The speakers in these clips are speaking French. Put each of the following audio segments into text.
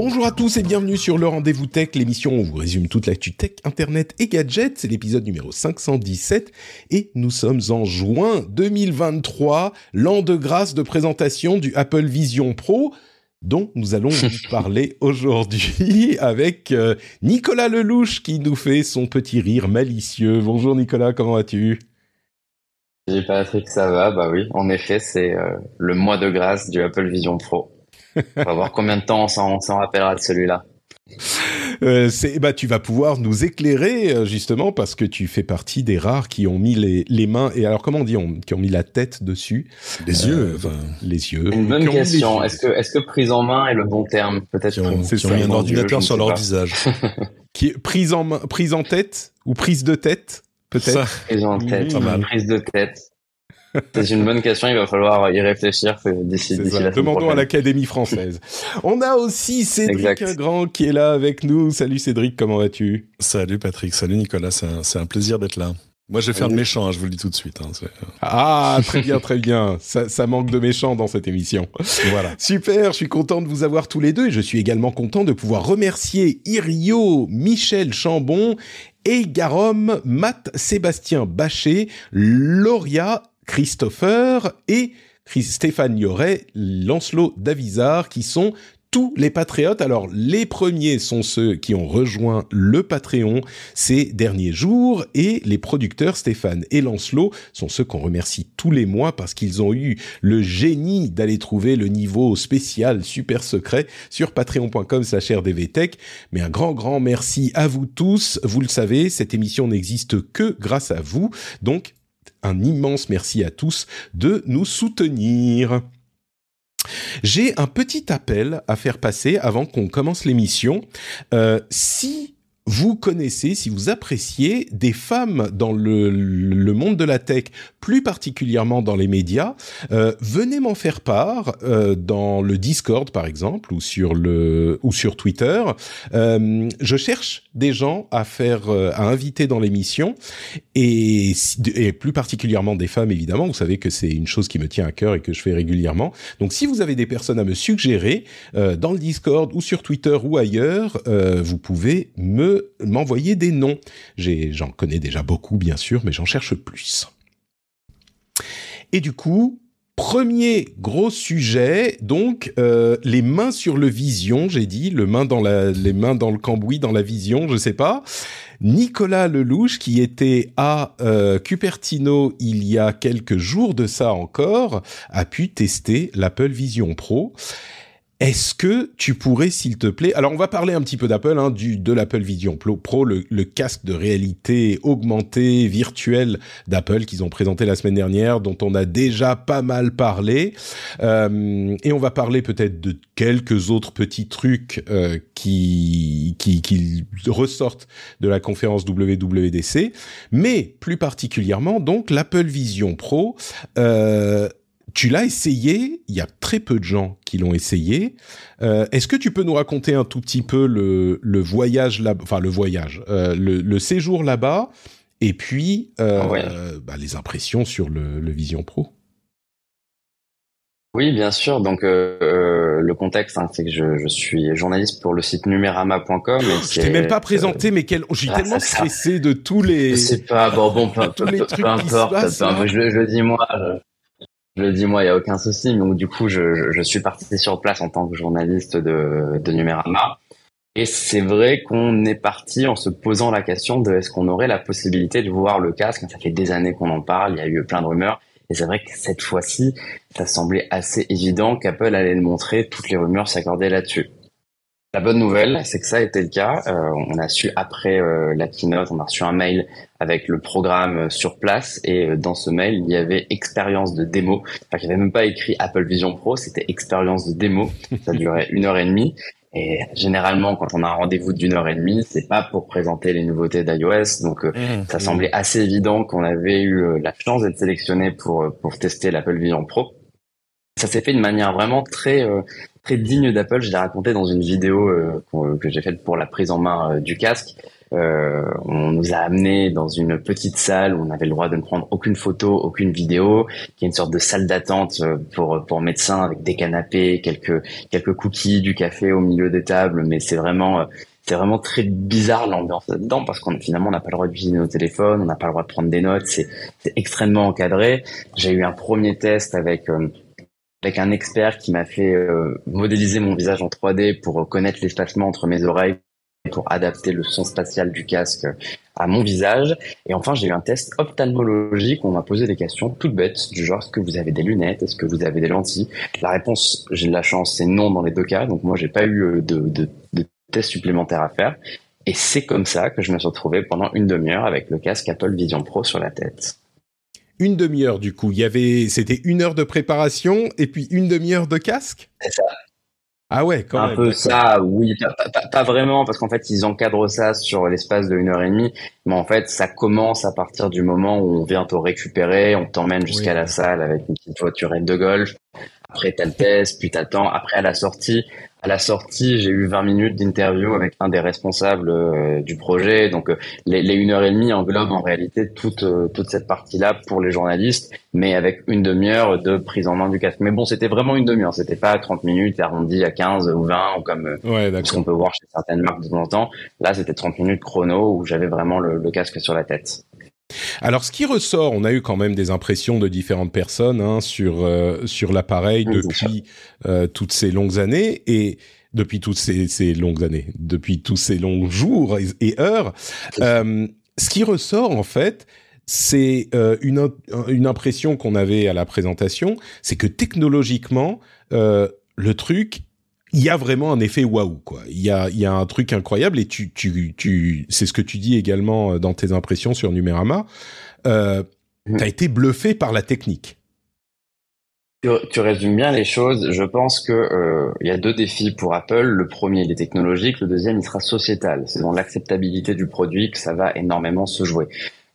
Bonjour à tous et bienvenue sur le Rendez-vous Tech, l'émission où on vous résume toute l'actu tech, internet et gadgets. C'est l'épisode numéro 517 et nous sommes en juin 2023, l'an de grâce de présentation du Apple Vision Pro dont nous allons vous parler aujourd'hui avec euh, Nicolas Lelouch qui nous fait son petit rire malicieux. Bonjour Nicolas, comment vas-tu? Salut Patrick, ça va? Bah oui, en effet, c'est euh, le mois de grâce du Apple Vision Pro. On va voir combien de temps on s'en, rappellera de celui-là. Euh, c'est, bah, tu vas pouvoir nous éclairer euh, justement parce que tu fais partie des rares qui ont mis les, les mains et alors comment on dit, on, qui ont mis la tête dessus, Les Euh, yeux, enfin, les yeux. Une bonne question. Est-ce que, est-ce que prise en main est le bon terme Peut-être? Qui ont, mis un ordinateur sur leur pas. visage. Qui est prise en main, prise en tête ou prise de tête peut-être? Prise en tête, Pas mal. prise de tête. C'est une bonne question. Il va falloir y réfléchir d'ici, la semaine Demandons à prochaine. l'Académie française. On a aussi Cédric. Ingrand qui est là avec nous. Salut Cédric, comment vas-tu? Salut Patrick, salut Nicolas, c'est un, plaisir d'être là. Moi, je vais faire de méchant, hein, je vous le dis tout de suite. hein, Ah, très bien, très bien. Ça, ça manque de méchants dans cette émission. voilà. Super, je suis content de vous avoir tous les deux et je suis également content de pouvoir remercier Irio, Michel Chambon, Garom, Matt, Sébastien Bachet, Lauria, Christopher et Stéphane Yoret, Lancelot Davizard qui sont tous les patriotes. Alors, les premiers sont ceux qui ont rejoint le Patreon ces derniers jours et les producteurs Stéphane et Lancelot sont ceux qu'on remercie tous les mois parce qu'ils ont eu le génie d'aller trouver le niveau spécial super secret sur patreon.com slash rdvtech. Mais un grand, grand merci à vous tous. Vous le savez, cette émission n'existe que grâce à vous. Donc, un immense merci à tous de nous soutenir. J'ai un petit appel à faire passer avant qu'on commence l'émission. Euh, si vous connaissez, si vous appréciez des femmes dans le, le monde de la tech, plus particulièrement dans les médias, euh, venez m'en faire part euh, dans le Discord par exemple ou sur le ou sur Twitter. Euh, je cherche des gens à faire euh, à inviter dans l'émission et, et plus particulièrement des femmes évidemment. Vous savez que c'est une chose qui me tient à cœur et que je fais régulièrement. Donc si vous avez des personnes à me suggérer euh, dans le Discord ou sur Twitter ou ailleurs, euh, vous pouvez me m'envoyer des noms. J'en connais déjà beaucoup bien sûr, mais j'en cherche plus. Et du coup, premier gros sujet, donc euh, les mains sur le vision, j'ai dit, le main dans les mains dans le cambouis, dans la vision, je sais pas. Nicolas Lelouch, qui était à euh, Cupertino il y a quelques jours de ça encore, a pu tester l'Apple Vision Pro. Est-ce que tu pourrais, s'il te plaît, alors on va parler un petit peu d'Apple, hein, du de l'Apple Vision Pro, le, casque de réalité augmentée virtuelle d'Apple qu'ils ont présenté la semaine dernière, dont on a déjà pas mal parlé, Euh, et on va parler peut-être de quelques autres petits trucs euh, qui, qui qui ressortent de la conférence WWDC, mais plus particulièrement donc l'Apple Vision Pro. Euh, tu l'as essayé, il y a très peu de gens qui l'ont essayé. Euh, Est-ce que tu peux nous raconter un tout petit peu le, le voyage là, enfin le voyage, euh, le, le séjour là-bas, et puis euh, Ouais. bah, les impressions sur le, le Vision Pro? Oui, bien sûr. Donc, euh, le contexte, hein, c'est que je, je suis journaliste pour le site numérama.com. et Je t'ai même pas présenté, mais quel... suis Ah, tellement stressé de tous les. Je sais pas, bon, bon, peu, importe, je le dis moi, je, le dis moi, il y a aucun souci. Donc du coup, je suis parti sur place en tant que journaliste de, de Numérama. Et c'est vrai qu'on est parti en se posant la question de est-ce qu'on aurait la possibilité de voir le casque. Ça fait des années qu'on en parle, il y a eu plein de rumeurs. Et c'est vrai que cette fois-ci, ça semblait assez évident qu'Apple allait le montrer. Toutes les rumeurs s'accordaient là-dessus. La bonne nouvelle, c'est que ça a été le cas. Euh, on a su après euh, la keynote, on a reçu un mail avec le programme euh, sur place et dans ce mail, il y avait expérience de démo. Enfin, il n'y avait même pas écrit Apple Vision Pro, c'était expérience de démo. Ça durait une heure et demie. Et généralement, quand on a un rendez-vous d'une heure et demie, c'est pas pour présenter les nouveautés d'iOS. Donc, mmh, ça mmh. semblait assez évident qu'on avait eu la chance d'être sélectionné pour pour tester l'Apple Vision Pro. Ça s'est fait de manière vraiment très très digne d'Apple. Je l'ai raconté dans une vidéo euh, que j'ai faite pour la prise en main euh, du casque. Euh, on nous a amené dans une petite salle où on avait le droit de ne prendre aucune photo, aucune vidéo, qui est une sorte de salle d'attente pour pour médecins avec des canapés, quelques quelques cookies, du café au milieu des tables, mais c'est vraiment c'est vraiment très bizarre l'ambiance là-dedans parce qu'on finalement on n'a pas le droit d'utiliser nos téléphones, on n'a pas le droit de prendre des notes, c'est extrêmement encadré. J'ai eu un premier test avec avec un expert qui m'a fait euh, modéliser mon visage en 3D pour connaître l'espacement entre mes oreilles pour adapter le son spatial du casque à mon visage. Et enfin, j'ai eu un test ophtalmologique où on m'a posé des questions toutes bêtes, du genre est-ce que vous avez des lunettes, est-ce que vous avez des lentilles? La réponse, j'ai de la chance, c'est non dans les deux cas. Donc moi, j'ai pas eu euh, de, de, de test supplémentaire à faire. Et c'est comme ça que je me suis retrouvé pendant une demi-heure avec le casque Apple Vision Pro sur la tête une demi-heure du coup. Il y avait, c'était une heure de préparation et puis une demi-heure de casque? C'est ça. Ah ouais, quand un même. Un peu ça, oui, pas, vraiment, parce qu'en fait, ils encadrent ça sur l'espace de une heure et demie, mais en fait, ça commence à partir du moment où on vient te récupérer, on t'emmène jusqu'à la salle avec une petite voiturette de golf. Après, t'as le test, puis t'attends. Après, à la sortie, à la sortie, j'ai eu 20 minutes d'interview avec un des responsables euh, du projet. Donc, euh, les, les une heure et demie englobent en réalité toute euh, toute cette partie-là pour les journalistes, mais avec une demi-heure de prise en main du casque. Mais bon, c'était vraiment une demi-heure. C'était pas 30 minutes arrondi à 15 ou 20 ou comme ce qu'on peut voir chez certaines marques de temps en temps. Là, c'était 30 minutes chrono où j'avais vraiment le, le casque sur la tête. Alors, ce qui ressort, on a eu quand même des impressions de différentes personnes hein, sur euh, sur l'appareil depuis euh, toutes ces longues années et depuis toutes ces, ces, longues années, depuis tous ces longs jours et, heures. Euh, ce qui ressort en fait, c'est une une impression qu'on avait à la présentation, c'est que technologiquement, le truc il y a vraiment un effet waouh quoi. Il y a il y a un truc incroyable et tu tu tu c'est ce que tu dis également euh, dans tes impressions sur Numérama. Euh, mmh. T'as été bluffé par la technique. Tu, tu, résumes bien les choses. Je pense que euh, il y a deux défis pour Apple. Le premier, il est technologique. Le deuxième, il sera sociétal. C'est dans l'acceptabilité du produit que ça va énormément se jouer.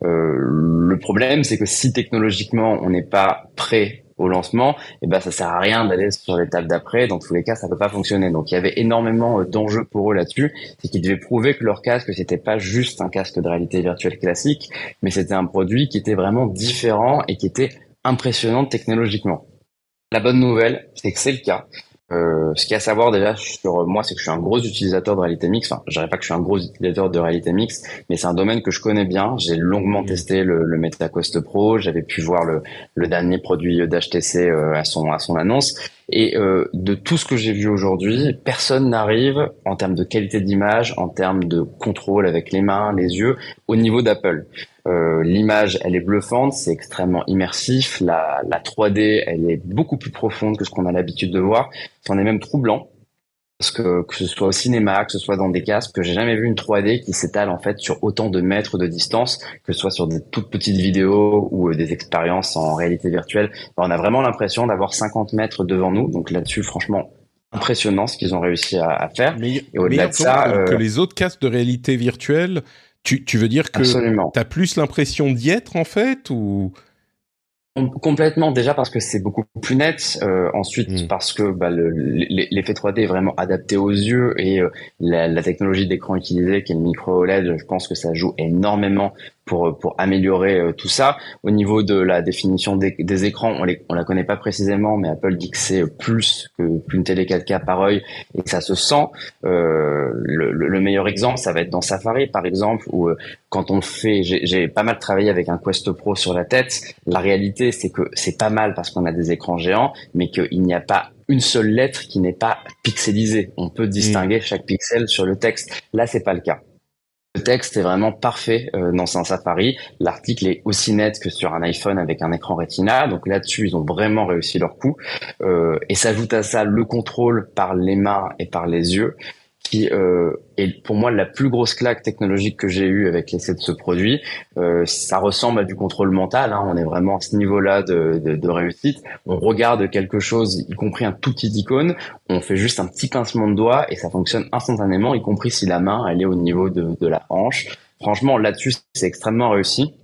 Euh, le problème, c'est que si technologiquement on n'est pas prêt au lancement, et eh ben ça sert à rien d'aller sur l'étape d'après. Dans tous les cas, ça peut pas fonctionner. Donc il y avait énormément euh, d'enjeux pour eux là-dessus, c'est qu'ils devaient prouver que leur casque c'était pas juste un casque de réalité virtuelle classique, mais c'était un produit qui était vraiment différent et qui était impressionnant technologiquement. La bonne nouvelle, c'est que c'est le cas. Euh, ce qu'il y a à savoir déjà sur moi, c'est que je suis un gros utilisateur de réalité mixte. Enfin, je dirais pas que je suis un gros utilisateur de réalité mixte, mais c'est un domaine que je connais bien. J'ai longuement mmh. testé le, le MetaQuest Pro. J'avais pu voir le, le dernier produit d'HTC euh, à son à son annonce. Et euh, de tout ce que j'ai vu aujourd'hui, personne n'arrive en termes de qualité d'image, en termes de contrôle avec les mains, les yeux, au niveau d'Apple. Euh, l'image, elle est bluffante, c'est extrêmement immersif. La, la 3D, elle est beaucoup plus profonde que ce qu'on a l'habitude de voir. C'en est même troublant. Parce que, que ce soit au cinéma, que ce soit dans des casques, que j'ai jamais vu une 3D qui s'étale en fait sur autant de mètres de distance, que ce soit sur des toutes petites vidéos ou euh, des expériences en réalité virtuelle. on a vraiment l'impression d'avoir 50 mètres devant nous. Donc là-dessus, franchement, impressionnant ce qu'ils ont réussi à, à faire. Mais, et au-delà de ça, que, euh, les autres casques de réalité virtuelle tu, tu veux dire que tu as plus l'impression d'y être en fait ou? Complètement déjà parce que c'est beaucoup plus net. Euh, ensuite hmm. parce que bah, l'effet 3D est vraiment adapté aux yeux et euh, la, la, technologie d'écran utilisée qui est le micro OLED, je pense que ça joue énormément pour pour améliorer euh, tout ça. Au niveau de la définition des, des écrans, on les on la connaît pas précisément, mais Apple dit que c'est plus que qu'une télé 4K par œil et que ça se sent. Euh, le, le, meilleur exemple, ça va être dans Safari par exemple, où euh, quand on fait, j'ai pas mal travaillé avec un Quest Pro sur la tête. La réalité, c'est que c'est pas mal parce qu'on a des écrans géants, mais qu'il n'y a pas une seule lettre qui n'est pas pixelisée. On peut distinguer chaque pixel sur le texte. Là, c'est pas le cas. Le texte est vraiment parfait euh, dans un Safari. L'article est aussi net que sur un iPhone avec un écran Retina. Donc là-dessus, ils ont vraiment réussi leur coup. Euh, et s'ajoute à ça le contrôle par les mains et par les yeux qui euh, est pour moi la plus grosse claque technologique que j'ai eue avec l'essai de ce produit. Euh, ça ressemble à du contrôle mental. Hein. On est vraiment à ce niveau-là de, de, de, réussite. On regarde quelque chose, y compris un tout petit icône. On fait juste un petit pincement de doigt et ça fonctionne instantanément, y compris si la main elle est au niveau de, de la hanche. Franchement, là-dessus, c'est extrêmement réussi.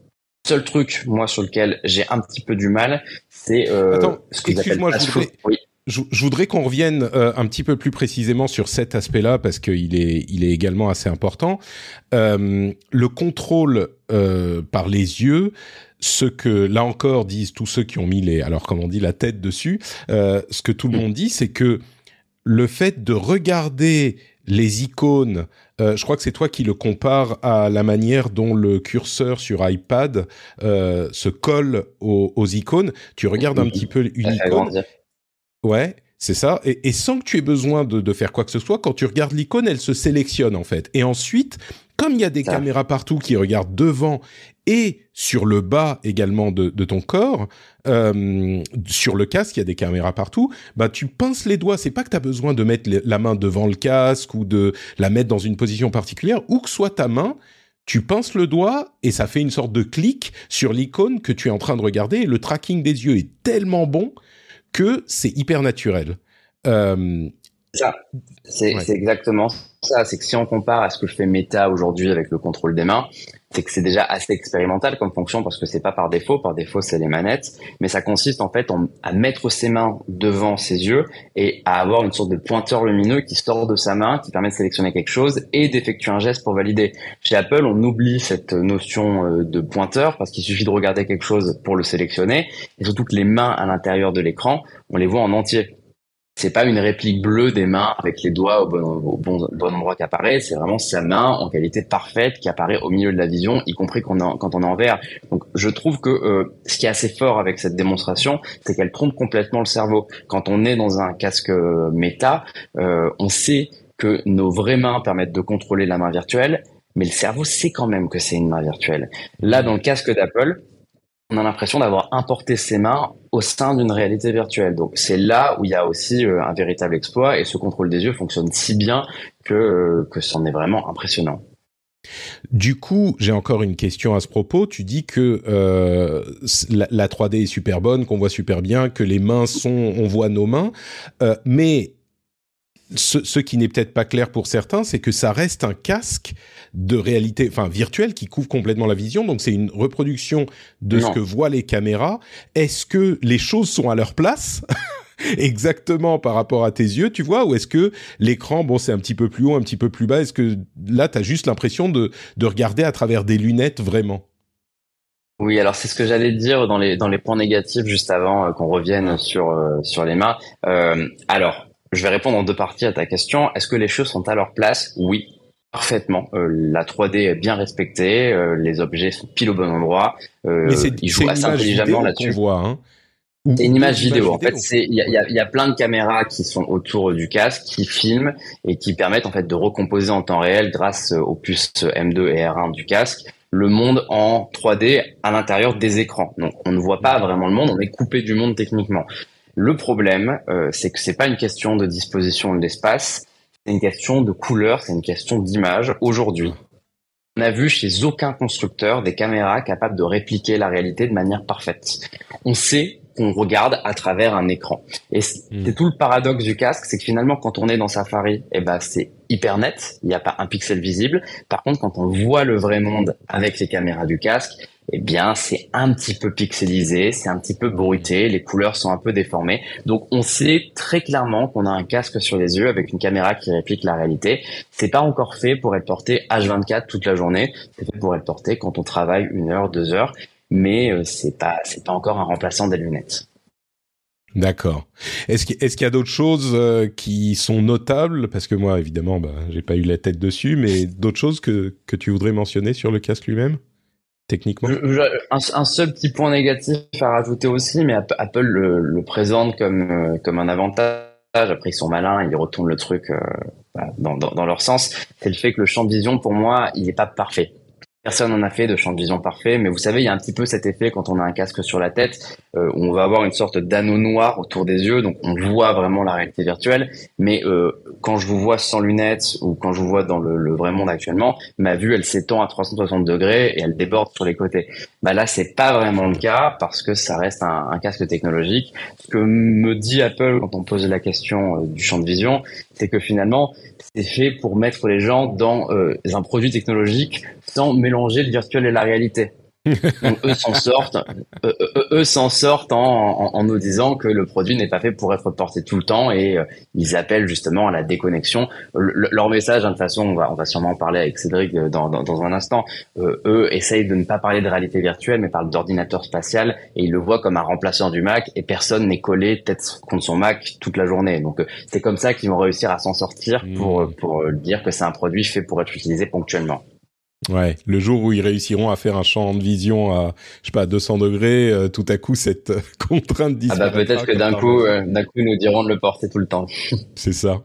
Seul truc, moi, sur lequel j'ai un petit peu du mal, c'est euh, Attends, ce que excuse-moi, je voudrais... Oui je, voudrais qu'on revienne euh, un petit peu plus précisément sur cet aspect-là parce qu'il est, il est également assez important. Euh, le contrôle euh, par les yeux, ce que là encore disent tous ceux qui ont mis les, alors comme on dit, la tête dessus, ce que tout le monde dit, c'est que le fait de regarder les icônes, je crois que c'est toi qui le compare à la manière dont le curseur sur iPad se colle aux, aux, icônes. Tu regardes un petit peu une icône Ouais, c'est ça. Et, et, sans que tu aies besoin de, de, faire quoi que ce soit, quand tu regardes l'icône, elle se sélectionne en fait. Et ensuite, comme il y a des caméras partout qui regardent devant et sur le bas également de, de ton corps, euh, sur le casque, il y a des caméras partout, bah tu pinces les doigts. C'est pas que tu as besoin de mettre la main devant le casque ou de la mettre dans une position particulière, où que soit ta main, tu pinces le doigt et ça fait une sorte de clic sur l'icône que tu es en train de regarder. Et le tracking des yeux est tellement bon que c'est hyper naturel. Euh, ça, c'est exactement ça. C'est que si on compare à ce que je fais Meta aujourd'hui avec le contrôle des mains, c'est que c'est déjà assez expérimental comme fonction parce que c'est pas par défaut. Par défaut, c'est les manettes, mais ça consiste en fait à mettre ses mains devant ses yeux et à avoir une sorte de pointeur lumineux qui sort de sa main, qui permet de sélectionner quelque chose et d'effectuer un geste pour valider. Chez Apple, on oublie cette notion euh, de pointeur parce qu'il suffit de regarder quelque chose pour le sélectionner et surtout que les mains à l'intérieur de l'écran, on les voit en entier c'est pas une réplique bleue des mains avec les doigts au bon, au bon, bon endroit qui apparaît, c'est vraiment sa main en qualité parfaite qui apparaît au milieu de la vision, y compris quand on, quand on est en vert. Donc je trouve que euh, ce qui est assez fort avec cette démonstration, c'est qu'elle trompe complètement le cerveau. Quand on est dans un casque euh, méta, euh, on sait que nos vraies mains permettent de contrôler la main virtuelle, mais le cerveau sait quand même que c'est une main virtuelle. Là, dans le casque d'Apple, on a l'impression d'avoir importé ses mains au sein d'une réalité virtuelle. Donc c'est là où il y a aussi euh, un véritable exploit et ce contrôle des yeux fonctionne si bien que euh, que c'en est vraiment impressionnant. Du coup, j'ai encore une question à ce propos. Tu dis que euh, la, la, 3D est super bonne, qu'on voit super bien, que les mains sont, on voit nos mains, euh, mais ce, ce, qui n'est peut-être pas clair pour certains, c'est que ça reste un casque de réalité, enfin virtuelle, qui couvre complètement la vision. Donc c'est une reproduction de non. ce que voient les caméras. Est-ce que les choses sont à leur place exactement par rapport à tes yeux, tu vois, ou est-ce que l'écran, bon, c'est un petit peu plus haut, un petit peu plus bas Est-ce que là, tu as juste l'impression de, de regarder à travers des lunettes vraiment? Oui, alors c'est ce que j'allais dire dans les dans les points négatifs juste avant euh, qu'on revienne sur euh, sur les mains. Euh, alors, je vais répondre en deux parties à ta question. Est-ce que les choses sont à leur place? Oui, parfaitement. Euh, la 3D est bien respectée, euh, les objets sont pile au bon endroit. Euh, Mais c'est, ils jouent assez intelligemment là-dessus. Hein. C'est une image vidéo. En fait, il y a, y, a, y a, plein de caméras qui sont autour du casque, qui filment et qui permettent en fait de recomposer en temps réel grâce aux puces M2 et R1 du casque le monde en 3D à l'intérieur des écrans. Donc on ne voit pas vraiment le monde, on est coupé du monde techniquement. Le problème, euh, c'est que c'est pas une question de disposition de l'espace, c'est une question de couleur, c'est une question d'image. Aujourd'hui, on a vu chez aucun constructeur des caméras capables de répliquer la réalité de manière parfaite. On sait qu'on regarde à travers un écran. Et hmm. c'est tout le paradoxe du casque, c'est que finalement, quand on est dans Safari, eh ben, c'est hyper net, il n'y a pas un pixel visible. Par contre, quand on voit le vrai monde avec les caméras du casque, eh bien, c'est un petit peu pixelisé, c'est un petit peu bruité, les couleurs sont un peu déformées. Donc, on sait très clairement qu'on a un casque sur les yeux avec une caméra qui réplique la réalité. C'est pas encore fait pour être porté H24 toute la journée. C'est fait pour être porté quand on travaille une heure, deux heures. Mais euh, c'est pas, c'est pas encore un remplaçant des lunettes. D'accord. Est-ce qu'il est y a d'autres choses euh, qui sont notables? Parce que moi, évidemment, bah, j'ai pas eu la tête dessus, mais d'autres choses que, que tu voudrais mentionner sur le casque lui-même? Techniquement un, seul petit point négatif à rajouter aussi, mais Apple le, le présente comme, euh, comme un avantage. Après, ils sont malins, ils retournent le truc euh, bah, dans, dans, dans, leur sens. C'est le fait que le champ de vision, pour moi, il n'est pas parfait. Personne n'en a fait de champ de vision parfait, mais vous savez, il y a un petit peu cet effet quand on a un casque sur la tête, euh, on va avoir une sorte d'anneau noir autour des yeux, donc on voit vraiment la réalité virtuelle. Mais euh, quand je vous vois sans lunettes ou quand je vous vois dans le, le vrai monde actuellement, ma vue elle s'étend à 360 degrés et elle déborde sur les côtés. Bah là, c'est pas vraiment le cas parce que ça reste un, un casque technologique. Ce que me dit Apple quand on pose la question euh, du champ de vision, c'est que finalement, c'est fait pour mettre les gens dans euh, un produit technologique sans mélanger le virtuel et la réalité. Donc, eux s'en sortent, eux, eux, eux s'en sortent en, en, en, nous disant que le produit n'est pas fait pour être porté tout le temps et euh, ils appellent justement à la déconnexion. Le, leur message, hein, de toute façon, on va, on va sûrement en parler avec Cédric euh, dans, dans, dans un instant. Euh, eux essayent de ne pas parler de réalité virtuelle, mais parlent d'ordinateur spatial et ils le voient comme un remplaçant du Mac et personne n'est collé tête contre son Mac toute la journée. Donc c'est comme ça qu'ils vont réussir à s'en sortir pour, mmh. pour dire que c'est un produit fait pour être utilisé ponctuellement. Ouais, le jour où ils réussiront à faire un champ de vision à, je sais pas, à 200 degrés, euh, tout à coup cette euh, contrainte disparaîtra. Ah bah peut-être que d'un coup, euh, d'un coup, nous diront de le porter tout le temps. C'est ça.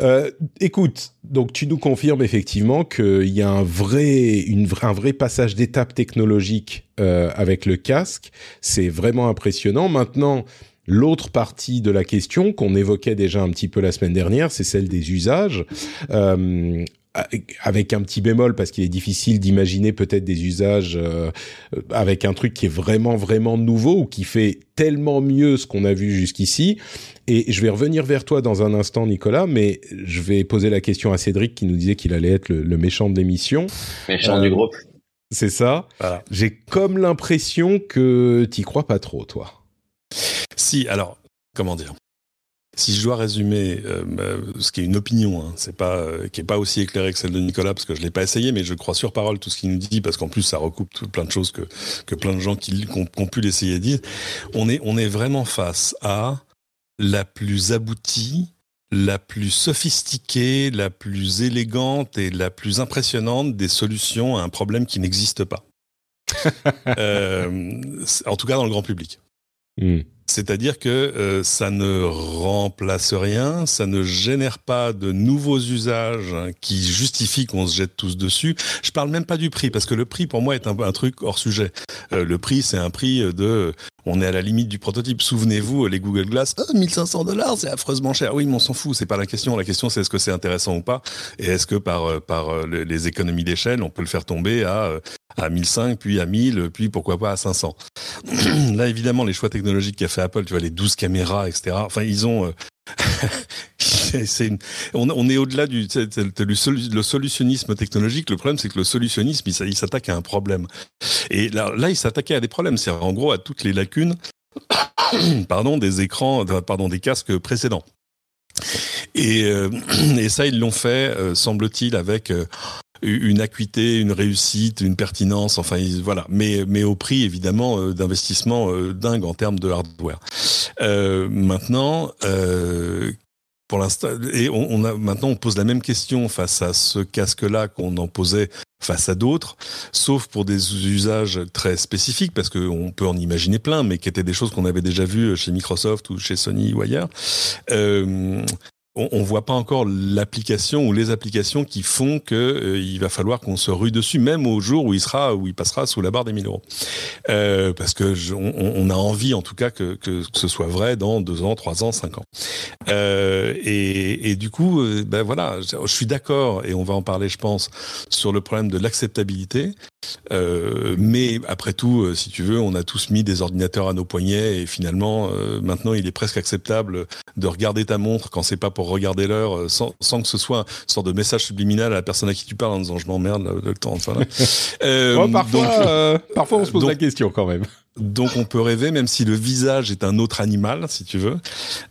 Euh, écoute, donc tu nous confirmes effectivement qu'il y a un vrai, une, un vrai passage d'étape technologique avec le casque. C'est vraiment impressionnant. Maintenant. L'autre partie de la question qu'on évoquait déjà un petit peu la semaine dernière, c'est celle des usages. Euh, avec un petit bémol parce qu'il est difficile d'imaginer peut-être des usages euh, avec un truc qui est vraiment vraiment nouveau ou qui fait tellement mieux ce qu'on a vu jusqu'ici. Et je vais revenir vers toi dans un instant, Nicolas, mais je vais poser la question à Cédric qui nous disait qu'il allait être le, le méchant de l'émission. Méchant euh, du groupe. C'est ça. Voilà. J'ai comme l'impression que t'y crois pas trop, toi. Si, alors, comment dire? Si je dois résumer, euh, ce qui est une opinion, hein, c'est pas euh, qui est pas aussi éclairée que celle de Nicolas parce que je l'ai pas essayé, mais je crois sur parole tout ce qu'il nous dit parce qu'en plus ça recoupe tout, plein de choses que que plein de gens qui, ont, pu l'essayer disent. On est on est vraiment face à la plus aboutie, la plus sophistiquée, la plus élégante et la plus impressionnante des solutions à un problème qui n'existe pas. euh, en tout cas dans le grand public. Mm. C'est-à-dire que euh, ça ne remplace rien, ça ne génère pas de nouveaux usages qui justifient qu'on se jette tous dessus. Je parle même pas du prix, parce que le prix pour moi est un, un truc hors sujet. Euh, le prix, c'est un prix de, on est à la limite du prototype. Souvenez-vous, les Google Glass, oh, 1500 dollars, c'est affreusement cher. Oui, mais on s'en fout, c'est pas la question. La question, c'est est-ce que c'est intéressant ou pas, et est-ce que par euh, par les économies d'échelle, on peut le faire tomber à à 1005, puis à 1000, puis pourquoi pas à 500. Là, évidemment, les choix technologiques qu'a fait Apple, tu vois, les 12 caméras, etc. Enfin, ils ont... Euh... on, est au-delà du le solutionnisme technologique. Le problème, c'est que le solutionnisme, il, s'attaque à un problème. Et là, là il s'attaquait à des problèmes. C'est en gros à toutes les lacunes, pardon, des écrans, pardon, des casques précédents. Et, euh, ça, ils l'ont fait, euh, semble-t-il, avec une acuité, une réussite, une pertinence, enfin voilà, mais au prix évidemment euh, d'investissement euh, dingue en termes de hardware. Euh, maintenant, pour l'instant, et on, a maintenant on pose la même question face à ce casque-là qu'on en posait face à d'autres, sauf pour des usages très spécifiques, parce qu'on peut en imaginer plein, mais qui étaient des choses qu'on avait déjà vues chez Microsoft ou chez Sony ou ailleurs. On, on voit pas encore l'application ou les applications qui font que euh, va falloir qu'on se rue dessus, même au jour où il sera, où il passera sous la barre des 1000 euros. Euh, parce que on, a envie, en tout cas, que, que, ce soit vrai dans deux ans, trois ans, cinq ans. Euh, et, du coup, ben voilà, je suis d'accord, et on va en parler, je pense, sur le problème de l'acceptabilité. Mais après tout, si tu veux, on a tous mis des ordinateurs à nos poignets et finalement, maintenant, il est presque acceptable de regarder ta montre quand c'est pas pour regarder l'heure, euh, sans, sans, que ce soit une sorte de message subliminal à la personne à qui tu parles en disant je m'emmerde le temps. Enfin, bon, parfois, donc, parfois, on se pose donc, la question quand même. Donc on peut rêver, même si le visage est un autre animal, si tu veux.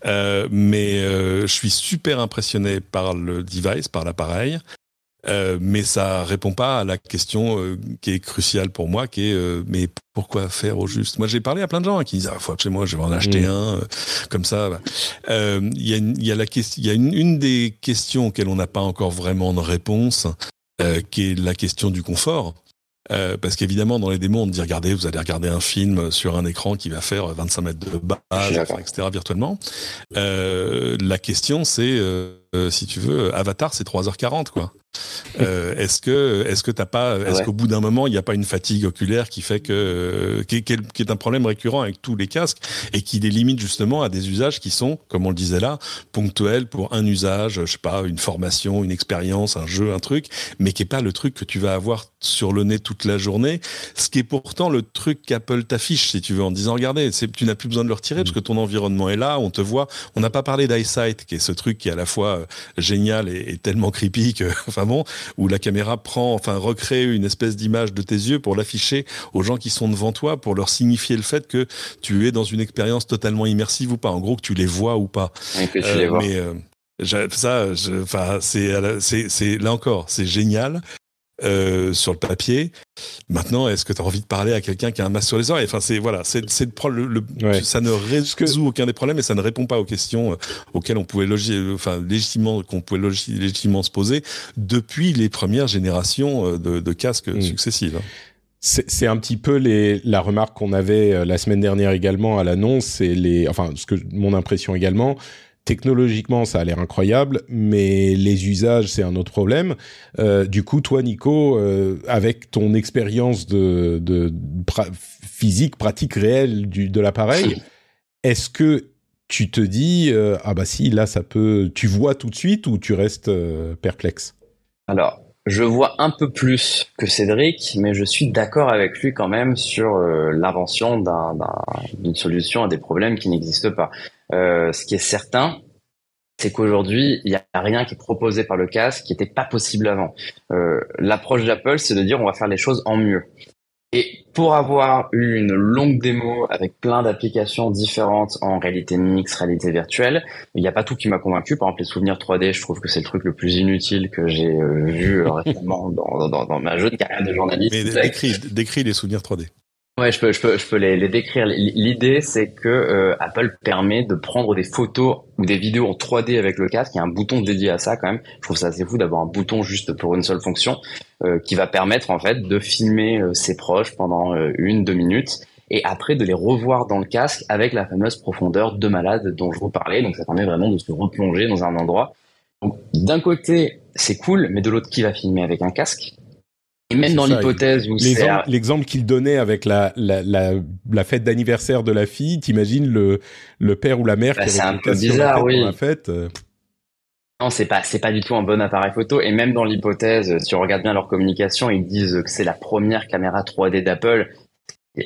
Euh, mais euh, je suis super impressionné par le device, par l'appareil. Euh, mais ça répond pas à la question euh, qui est cruciale pour moi, qui est euh, mais pourquoi faire au juste? Moi, j'ai parlé à plein de gens hein, qui disent ah, faut chez moi, je vais en acheter mmh. un euh, comme ça. Il y a, y a la question, il y a une, une, des questions auxquelles on n'a pas encore vraiment de réponse, qui est la question du confort. Euh, parce qu'évidemment, dans les démos, on dit regardez, vous allez regarder un film sur un écran qui va faire 25 mètres de base, etc. virtuellement. Euh, la question, c'est, euh, si tu veux, Avatar, c'est 3h40, quoi. Euh, est-ce que, est-ce que t'as pas, est-ce qu'au bout d'un moment, il n'y a pas une fatigue oculaire qui fait que, qui, qui, est, un problème récurrent avec tous les casques et qui les limite justement à des usages qui sont, comme on le disait là, ponctuels pour un usage, je sais pas, une formation, une expérience, un jeu, un truc, mais qui est pas le truc que tu vas avoir sur le nez toute la journée. Ce qui est pourtant le truc qu'Apple t'affiche, si tu veux, en disant, regardez, tu n'as plus besoin de le retirer parce que ton environnement est là, on te voit. On n'a pas parlé d'EyeSight, qui est ce truc qui est à la fois euh, génial et, tellement creepy que, enfin où la caméra prend, enfin recrée une espèce d'image de tes yeux pour l'afficher aux gens qui sont devant toi, pour leur signifier le fait que tu es dans une expérience totalement immersive ou pas. En gros, que tu les vois ou pas. que tu les vois. Euh, mais ça, enfin, c'est, là encore, c'est génial. Euh, sur le papier. Maintenant, est-ce que tu as envie de parler à quelqu'un qui a un masque sur les oreilles? Enfin, c'est voilà, c'est le, le, ça ne résout aucun des problèmes et ça ne répond pas aux questions euh, auxquelles on pouvait enfin légitimement qu'on pouvait légitimement se poser depuis les premières générations euh, de, de casques mm. successives. Hein. C'est un petit peu les, la remarque qu'on avait la semaine dernière également à l'annonce et les, enfin, ce que mon impression également, technologiquement, ça a l'air incroyable, mais les usages, c'est un autre problème. Euh, du coup, toi, Nico, euh, avec ton expérience de, physique, pratique réelle du, de l'appareil, est-ce que tu te dis euh, ah bah si là ça peut, tu vois tout de suite ou tu restes perplexe? Alors. Je vois un peu plus que Cédric, mais je suis d'accord avec lui quand même sur l'invention d'une solution à des problèmes qui n'existent pas. Euh, ce qui est certain, c'est qu'aujourd'hui, il n'y a rien qui est proposé par le casque qui n'était pas possible avant. Euh, L'approche d'Apple, c'est de dire on va faire les choses en mieux. Et pour avoir eu une longue démo avec plein d'applications différentes en réalité mixte, réalité virtuelle, il n'y a pas tout qui m'a convaincu. Par exemple, les souvenirs 3D, je trouve que c'est le truc le plus inutile que j'ai euh, vu euh, récemment dans, dans, dans, ma jeune carrière de journaliste. Mais décris, décris les souvenirs 3D. Ouais, je peux, je peux, je peux les, les décrire. L'idée, c'est que euh, Apple permet de prendre des photos ou des vidéos en 3D avec le casque. Il y a un bouton dédié à ça quand même. Je trouve ça assez fou d'avoir un bouton juste pour une seule fonction euh, qui va permettre en fait de filmer euh, ses proches pendant une, deux minutes et après de les revoir dans le casque avec la fameuse profondeur de malade dont je vous parlais. Donc ça permet vraiment de se replonger dans un endroit. Donc d'un côté, c'est cool, mais de l'autre, qui va filmer avec un casque? Et même dans l'hypothèse où l'exemple qu'il donnait avec la la, la, la fête d'anniversaire de la fille, t'imagines le le père ou la mère bah, qui c'est un peu bizarre, oui. La fête. Euh. Non, c'est pas c'est pas du tout un bon appareil photo. Et même dans l'hypothèse, si on regarde bien leur communication, ils disent que c'est la première caméra 3D d'Apple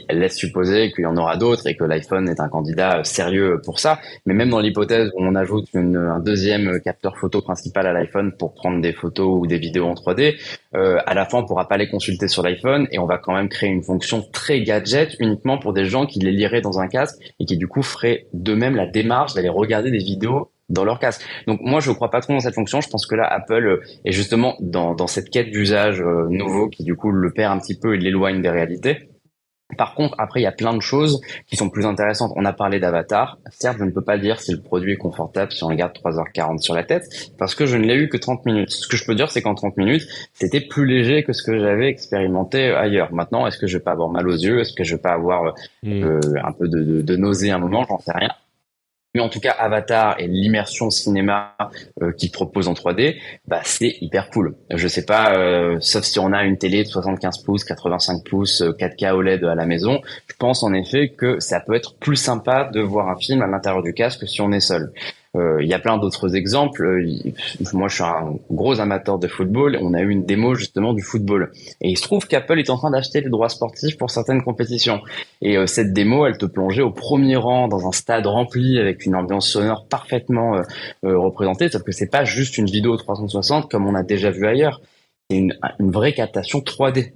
elle laisse supposer qu'il y en aura d'autres et que l'iPhone est un candidat sérieux pour ça. Mais même dans l'hypothèse où on ajoute un deuxième capteur photo principal à l'iPhone pour prendre des photos ou des vidéos en 3D, euh, à la fin on pourra pas les consulter sur l'iPhone et on va quand même créer une fonction très gadget uniquement pour des gens qui les liraient dans un casque et qui du coup feraient de même la démarche d'aller regarder des vidéos dans leur casque. Donc moi je crois pas trop dans cette fonction. Je pense que là Apple est justement dans, dans cette quête d'usage euh, nouveau qui du coup le perd un petit peu et l'éloigne des réalités. Par contre, après, il y a plein de choses qui sont plus intéressantes. On a parlé d'Avatar. Certes, je ne peux pas dire si le produit est confortable si on le garde 3h40 sur la tête, parce que je ne l'ai eu que 30 minutes. Ce que je peux dire, c'est qu'en 30 minutes, c'était plus léger que ce que j'avais expérimenté ailleurs. Maintenant, est-ce que je vais pas avoir mal aux yeux? Est-ce que je vais pas avoir hmm. euh, un peu de, de, de nausée à un moment? J'en sais rien. Mais en tout cas, Avatar et l'immersion cinéma euh, qu'il propose en 3D, bah, c'est hyper cool. Je sais pas, euh, sauf si on a une télé de 75 pouces, 85 pouces, 4K euh, OLED à la maison, je pense en effet que ça peut être plus sympa de voir un film à l'intérieur du casque si on est seul. Euh, il y a plein d'autres exemples. Euh, moi, je suis un gros amateur de football. On a eu une démo justement du football. Et il se trouve qu'Apple est en train d'acheter les droits sportifs pour certaines compétitions. Et euh, cette démo, elle te plongeait au premier rang dans un stade rempli avec une ambiance sonore parfaitement représentée. Sauf que c'est pas juste une vidéo 360 comme on a déjà vu ailleurs. C'est une, une vraie captation 3D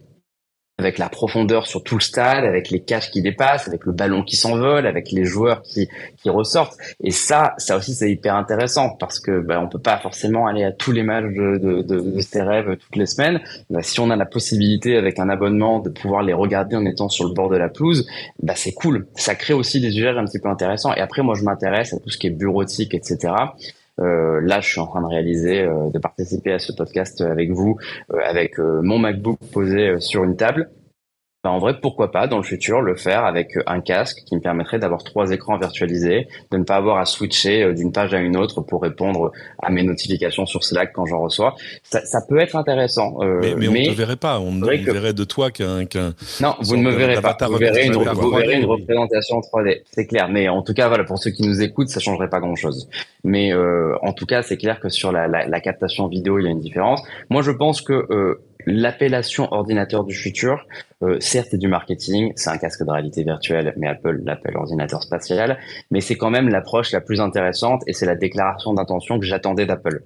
avec la profondeur sur tout le stade, avec les caches qui dépassent, avec le ballon qui s'envole, avec les joueurs qui, qui ressortent. Et ça, ça aussi, c'est hyper intéressant parce que bah, on peut pas forcément aller à tous les matchs de, de, de, ses rêves toutes les semaines. Bah, si on a la possibilité avec un abonnement de pouvoir les regarder en étant sur le bord de la pelouse, bah, c'est cool. Ça crée aussi des usages un petit peu intéressants. Et après, moi, je m'intéresse à tout ce qui est bureautique, etc. Euh, là, je suis en train de réaliser, euh, de participer à ce podcast avec vous, euh, avec mon MacBook posé sur une table. Bah, en vrai, pourquoi pas dans le futur le faire avec un casque qui me permettrait d'avoir trois écrans virtualisés, de ne pas avoir à switcher euh, d'une page à une autre pour répondre à mes notifications sur Slack quand j'en reçois. Ça, ça, peut être intéressant. Euh, mais, mais, on ne te verrait pas. On, on verrait de toi qu'un. Qu non, vous ne me verrez pas. Vous verrez, une, vous verrez une, représentation en 3D. C'est clair. Mais en tout cas, voilà, pour ceux qui nous écoutent, ça changerait pas grand-chose. Mais euh, en tout cas, c'est clair que sur la, la, la, captation vidéo, il y a une différence. Moi, je pense que euh, l'appellation ordinateur du futur, euh, certes, c'est du marketing, c'est un casque de réalité virtuelle, mais Apple l'appelle ordinateur spatial, mais c'est quand même l'approche la plus intéressante et c'est la déclaration d'intention que j'attendais d'Apple.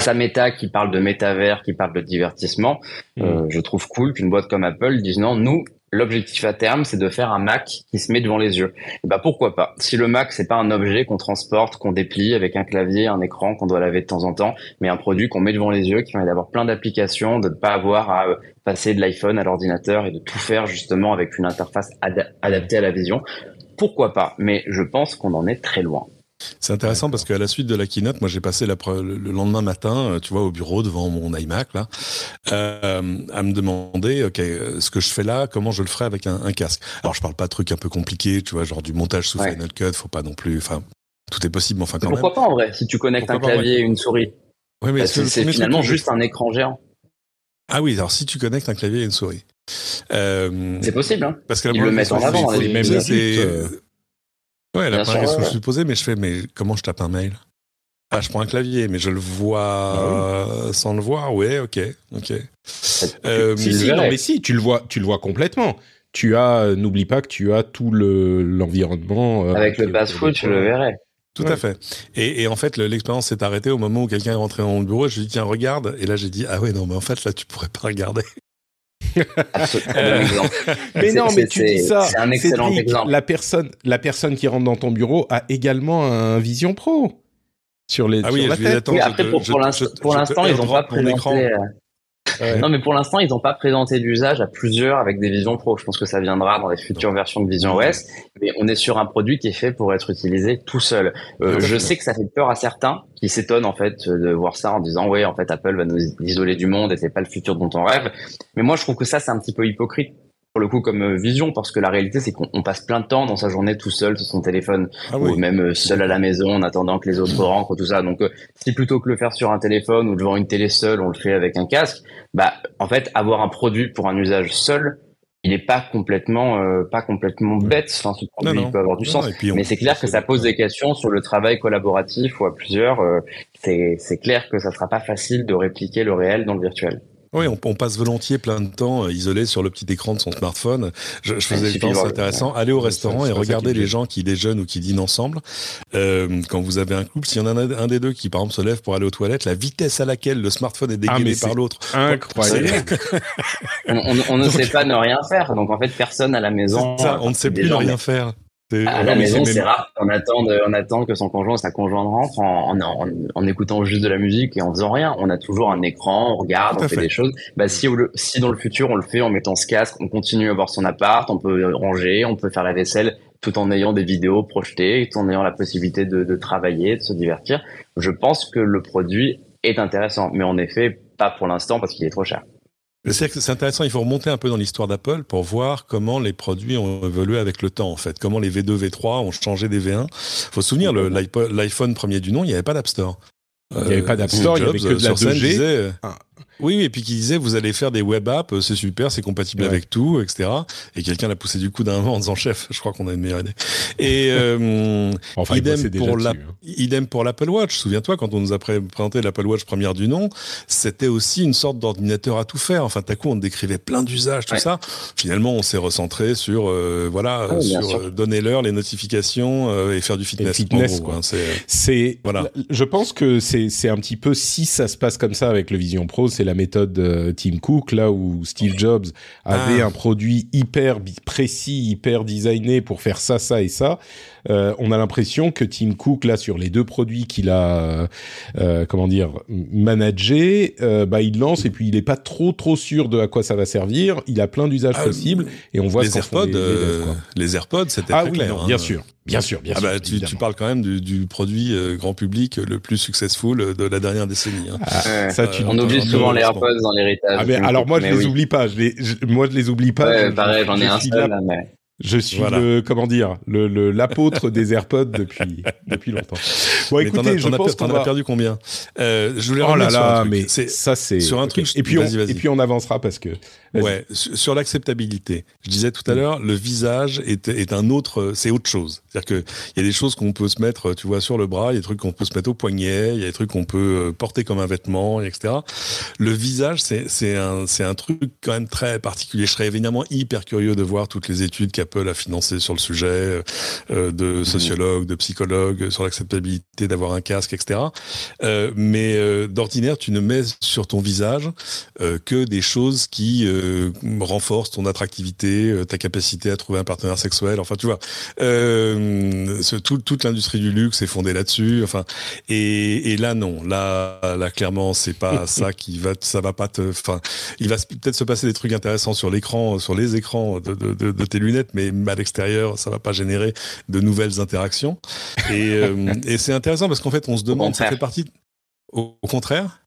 Sa méta qui parle de métavers, qui parle de divertissement, euh, mmh. je trouve cool qu'une boîte comme Apple dise non, nous, l'objectif à terme, c'est de faire un Mac qui se met devant les yeux. bah pourquoi pas? Si le Mac c'est pas un objet qu'on transporte, qu'on déplie avec un clavier, un écran qu'on doit laver de temps en temps, mais un produit qu'on met devant les yeux, qui permet d'avoir plein d'applications, de ne pas avoir à euh, passer de l'iPhone à l'ordinateur et de tout faire justement avec une interface adaptée à la vision. Pourquoi pas? Mais je pense qu'on en est très loin. C'est intéressant parce qu'à la suite de la keynote, moi j'ai passé la, le lendemain matin, euh, tu vois, au bureau devant mon iMac là, euh, à me demander, ok, euh, ce que je fais là, comment je le ferai avec un, casque? Alors je parle pas de trucs un peu compliqués, tu vois, genre du montage sous Final Cut, faut pas non plus, enfin, tout est possible, mais enfin quand pourquoi même. Pourquoi pas en vrai, si tu connectes un clavier et une souris? Oui, mais c'est finalement juste un écran géant. Ah oui, alors si tu connectes un clavier et une souris. c'est possible, hein. Parce que Ils le mettent en avant les Ouais, la première question que je me suis posée, mais je fais, mais comment je tape un mail? Ah, je prends un clavier, mais je le vois bah sans le voir. Ouais, ok, ok. Euh, si, si, non, mais si, tu le vois, tu le vois complètement. Tu as, n'oublie pas que tu as tout le l'environnement. Euh, Avec le pass-foot, tu le verrais. Tout à fait. Et, et en fait, l'expérience s'est arrêtée au moment où quelqu'un est rentré dans mon bureau. Je lui ai dit tiens regarde. Et là j'ai dit ah ouais non mais en fait là tu pourrais pas regarder. mais non, mais tu dis ça. C'est un excellent exemple. La personne, la personne qui rentre dans ton bureau a également un Vision Pro sur les. Ah oui, sur je la tête. Oui, après, pour, pour l'instant, ils n'ont pas présenté. Non, mais pour l'instant, ils n'ont pas présenté d'usage à plusieurs avec des Vision Pro. Je pense que ça viendra dans les futures versions de Vision OS. Mais on est sur un produit qui est fait pour être utilisé tout seul. Euh, je sais que ça fait peur à certains qui s'étonnent en fait de voir ça en disant ouais, en fait, Apple va nous isoler du monde et c'est pas le futur dont on rêve. Mais moi, je trouve que ça, c'est un petit peu hypocrite pour le coup comme euh, vision parce que la réalité c'est qu'on passe plein de temps dans sa journée tout seul sur son téléphone ah ou même euh, seul à la maison en attendant que les autres rentrent tout ça. Donc euh, si plutôt que le faire sur un téléphone ou devant une télé seule on le fait avec un casque bah en fait avoir un produit pour un usage seul il n'est pas complètement pas complètement bête. Enfin ce produit il peut avoir du sens. mais c'est clair que ça pose des questions sur le travail collaboratif ou à plusieurs c'est c'est clair que ça sera pas facile de répliquer le réel dans le virtuel oui, on, on, passe volontiers plein de temps euh, isolé sur le petit écran de son smartphone. Je, je faisais l'expérience intéressant. Aller au restaurant et regarder les gens qui déjeunent ou qui dînent ensemble. Euh, quand vous avez un couple, s'il y en a un, des deux qui, par exemple, se lève pour aller aux toilettes, la vitesse à laquelle le smartphone est ah, dégainé par l'autre. Incroyable. on, on, ne sait pas ne rien faire. Donc, en fait, personne à la maison. Ça, on ne sait plus ne rien faire. À la maison, c'est rare. On attend, on attend que son conjoint, sa conjointe rentre en, en, en, écoutant juste de la musique et en faisant rien. On a toujours un écran, on regarde, on fait, des choses. Bah, si, si dans le futur on le fait en mettant ce casque, on continue à voir son appart, on peut ranger, on peut faire la vaisselle tout en ayant des vidéos projetées, tout en ayant la possibilité de, de travailler, de se divertir. Je pense que le produit est intéressant, mais en effet, pas pour l'instant parce qu'il est trop cher. C'est intéressant, il faut remonter un peu dans l'histoire d'Apple pour voir comment les produits ont évolué avec le temps, en fait. Comment les V2, V3 ont changé des V1. Il faut se souvenir, l'iPhone premier du nom, il n'y avait pas d'App Store. Il n'y avait pas d'App Store, il n'y avait que de la 2G. Oui, et puis qui disait, vous allez faire des web apps, c'est super, c'est compatible avec tout, etc. Et quelqu'un l'a poussé du coup d'un vent en disant, chef, je crois qu'on a une meilleure idée. Et euh, enfin, idem, pour la, hein. idem pour l'Apple Watch. Souviens-toi, quand on nous a présenté l'Apple Watch première du nom, c'était aussi une sorte d'ordinateur à tout faire. Enfin, à coup, on décrivait plein d'usages, tout ça. Finalement, on s'est recentré sur, euh, voilà, ah sur euh, donner l'heure, les notifications euh, et faire du fitness. fitness c'est, voilà. Je pense que c'est un petit peu si ça se passe comme ça avec le Vision Pro, c'est la méthode euh, Tim Cook, là où Steve Jobs avait ah. un produit hyper précis, hyper designé pour faire ça, ça et ça. Euh, on a l'impression que Tim Cook, là, sur les deux produits qu'il a, euh, comment dire, managé, bah, il lance et puis il n'est pas trop, trop sûr de à quoi ça va servir. Il a plein d'usages ah, possibles et on voit les AirPods, les, AirPods, c'était ah très oui, clair. bien hein. sûr. Bien sûr, bien ah sûr. Bah, tu, tu, parles quand même du, du produit euh, grand public le plus successful de la dernière décennie. Hein. Ah, ça, tu, on oublie souvent les AirPods dans l'héritage. Ah, mais alors moi, je les oui. oublie pas. Je les, je, moi, je les oublie pas. Ouais, pareil, j'en ai un seul, là, mais... Je suis voilà. le comment dire le l'apôtre des AirPods depuis depuis longtemps. Bon, mais écoutez, as, je pense qu'on va... as perdu combien? Euh, Je voulais oh là sur là, un truc. mais ça c'est sur un okay. truc. Et puis on, et puis on avancera parce que ouais sur l'acceptabilité. Je disais tout à l'heure, le visage est est un autre, c'est autre chose. C'est-à-dire que il y a des choses qu'on peut se mettre, tu vois, sur le bras, il y a des trucs qu'on peut se mettre au poignet, il y a des trucs qu'on peut porter comme un vêtement, etc. Le visage, c'est c'est un c'est un truc quand même très particulier. Je serais évidemment hyper curieux de voir toutes les études qu'Apple a financées sur le sujet, euh, de sociologues, de psychologues, sur l'acceptabilité d'avoir un casque, etc. Euh, mais euh, d'ordinaire, tu ne mets sur ton visage que des choses qui renforcent ton attractivité, ta capacité à trouver un partenaire sexuel. Enfin, tu vois, ce, tout, toute l'industrie du luxe est fondée là-dessus. Enfin, et, et, là, non, là, là, clairement, c'est pas ça qui va, ça va pas te. Enfin, il va peut-être se passer des trucs intéressants sur l'écran, sur les écrans de, de, de, de tes lunettes, mais à l'extérieur, ça va pas générer de nouvelles interactions. Et, euh, et c'est intéressant parce qu'en fait, on se demande, ça fait partie. Au, au contraire.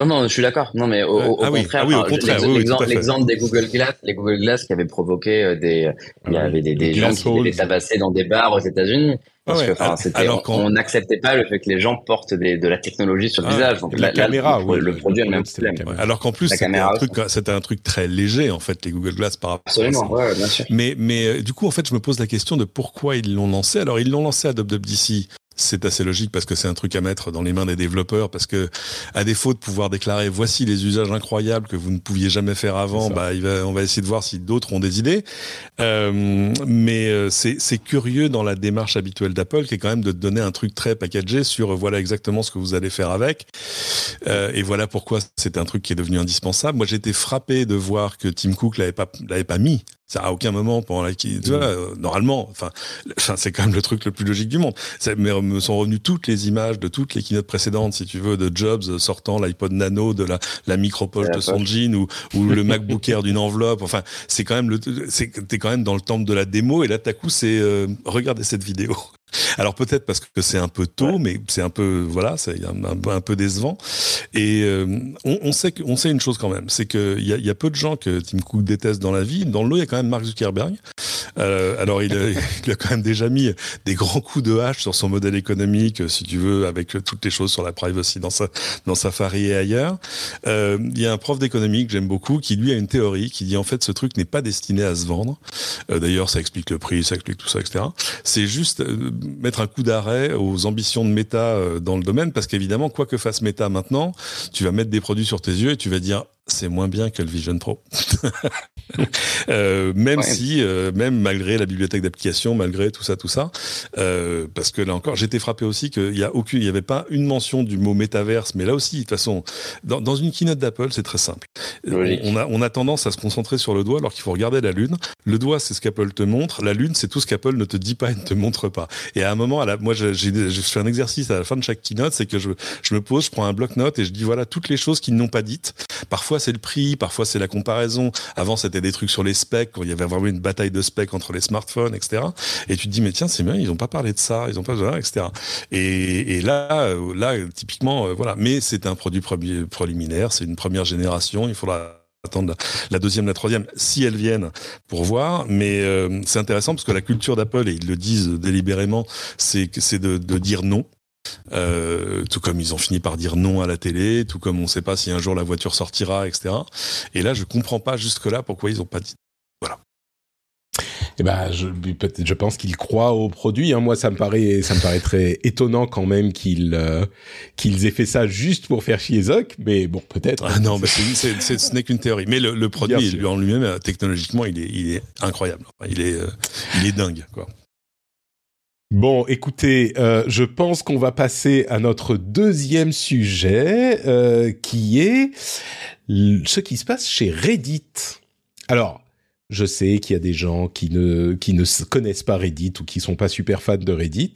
Non, non, je suis d'accord. Non, mais au, au ah contraire, oui, ah oui, au contraire l'exemple, oui, l'exemple des Google Glass, les Google Glass qui avaient provoqué euh, des, il y avait des, des gens qui étaient tabassés dans des bars aux États-Unis. Parce ouais, que, enfin, c'était, on, n'acceptait pas le fait que les gens portent des, de la technologie sur le ah, visage. Donc, la caméra, le, oui, le, produit a le même problème. Alors qu'en plus, c'était un, truc, c'était un truc très léger, en fait, les Google Glass par rapport Absolument, à ouais, bien sûr. Mais, mais, euh, du coup, en fait, je me pose la question de pourquoi ils l'ont lancé. Alors, ils l'ont lancé à WWDC c'est assez logique parce que c'est un truc à mettre dans les mains des développeurs parce que à défaut de pouvoir déclarer voici les usages incroyables que vous ne pouviez jamais faire avant bah il va, on va essayer de voir si d'autres ont des idées. Euh, mais c'est curieux dans la démarche habituelle d'Apple qui est quand même de donner un truc très packagé sur voilà exactement ce que vous allez faire avec. Euh, et voilà pourquoi c'est un truc qui est devenu indispensable. Moi j'étais frappé de voir que Tim Cook l'avait pas l'avait pas mis ça à aucun moment pendant la tu vois, euh, normalement enfin enfin c'est quand même le truc le plus logique du monde. Ça, mais me sont revenues toutes les images de toutes les keynotes précédentes si tu veux de Jobs sortant l'iPod Nano de la la micro poche de son jean ou ou le MacBook Air d'une enveloppe. Enfin c'est quand même le c'est t'es quand même dans le temple de la démo et là tout coup c'est euh, regardez cette vidéo alors peut-être parce que c'est un peu tôt, ouais. mais c'est un peu voilà, c'est un, un, un, peu décevant. Et euh, on, on, sait on sait une chose quand même, c'est qu'il y a, y a peu de gens que Tim Cook déteste dans la vie. Dans le lot, il y a quand même Mark Zuckerberg. Euh, alors il a, il a, quand même déjà mis des grands coups de hache sur son modèle économique, si tu veux, avec toutes les choses sur la privacy dans sa dans Safari et ailleurs. Euh, il y a un prof d'économie que j'aime beaucoup qui lui a une théorie qui dit en fait ce truc n'est pas destiné à se vendre. Euh, D'ailleurs, ça explique le prix, ça explique tout ça, etc. C'est juste euh, un coup d'arrêt aux ambitions de Meta euh, dans le domaine, parce qu'évidemment, quoi que fasse Meta maintenant, tu vas mettre des produits sur tes yeux et tu vas dire c'est moins bien que le Vision Pro. euh, même ouais. si, euh, même malgré la bibliothèque d'applications, malgré tout ça, tout ça, euh, parce que là encore, j'étais frappé aussi qu'il y a aucune, il y avait pas une mention du mot métaverse, mais là aussi, de toute façon, dans, dans une keynote d'Apple, c'est très simple. On, on, a, on a tendance à se concentrer sur le doigt alors qu'il faut regarder la lune. Le doigt, c'est ce qu'Apple te montre. La lune, c'est tout ce qu'Apple ne te dit pas et ne te montre pas. Et à un moment, à la, moi, j'ai fait un exercice à la fin de chaque keynote, c'est que je, je me pose, je prends un bloc-notes et je dis voilà toutes les choses qu'ils n'ont pas dites. Parfois, c'est le prix, parfois c'est la comparaison. Avant, c'était des trucs sur les specs, il y avait vraiment une bataille de specs entre les smartphones, etc. Et tu te dis, mais tiens, c'est bien, ils n'ont pas parlé de ça, ils n'ont pas besoin, etc. Et, et là, là, typiquement, euh, voilà. Mais c'est un produit préliminaire, c'est une première génération, il faudra attendre la deuxième, la troisième, si elles viennent pour voir. Mais euh, c'est intéressant parce que la culture d'Apple, et ils le disent délibérément, c'est de, de dire non. Euh, tout comme ils ont fini par dire non à la télé, tout comme on ne sait pas si un jour la voiture sortira, etc. Et là, je comprends pas jusque-là pourquoi ils n'ont pas dit. Voilà. Eh ben, je, je pense qu'ils croient au produit. Hein. Moi, ça me paraît, ça me paraît très étonnant quand même qu'ils euh, qu'ils aient fait ça juste pour faire chier Zoc. Mais bon, peut-être. Ah non, mais c'est, c'est, ce n'est qu'une théorie. Mais le, le produit lui, en lui-même, technologiquement, il est, il est incroyable. Il est, euh, il est dingue, quoi. Bon, écoutez, euh, je pense qu'on va passer à notre deuxième sujet, euh, qui est ce qui se passe chez Reddit. Alors, je sais qu'il y a des gens qui ne qui ne connaissent pas Reddit ou qui sont pas super fans de Reddit.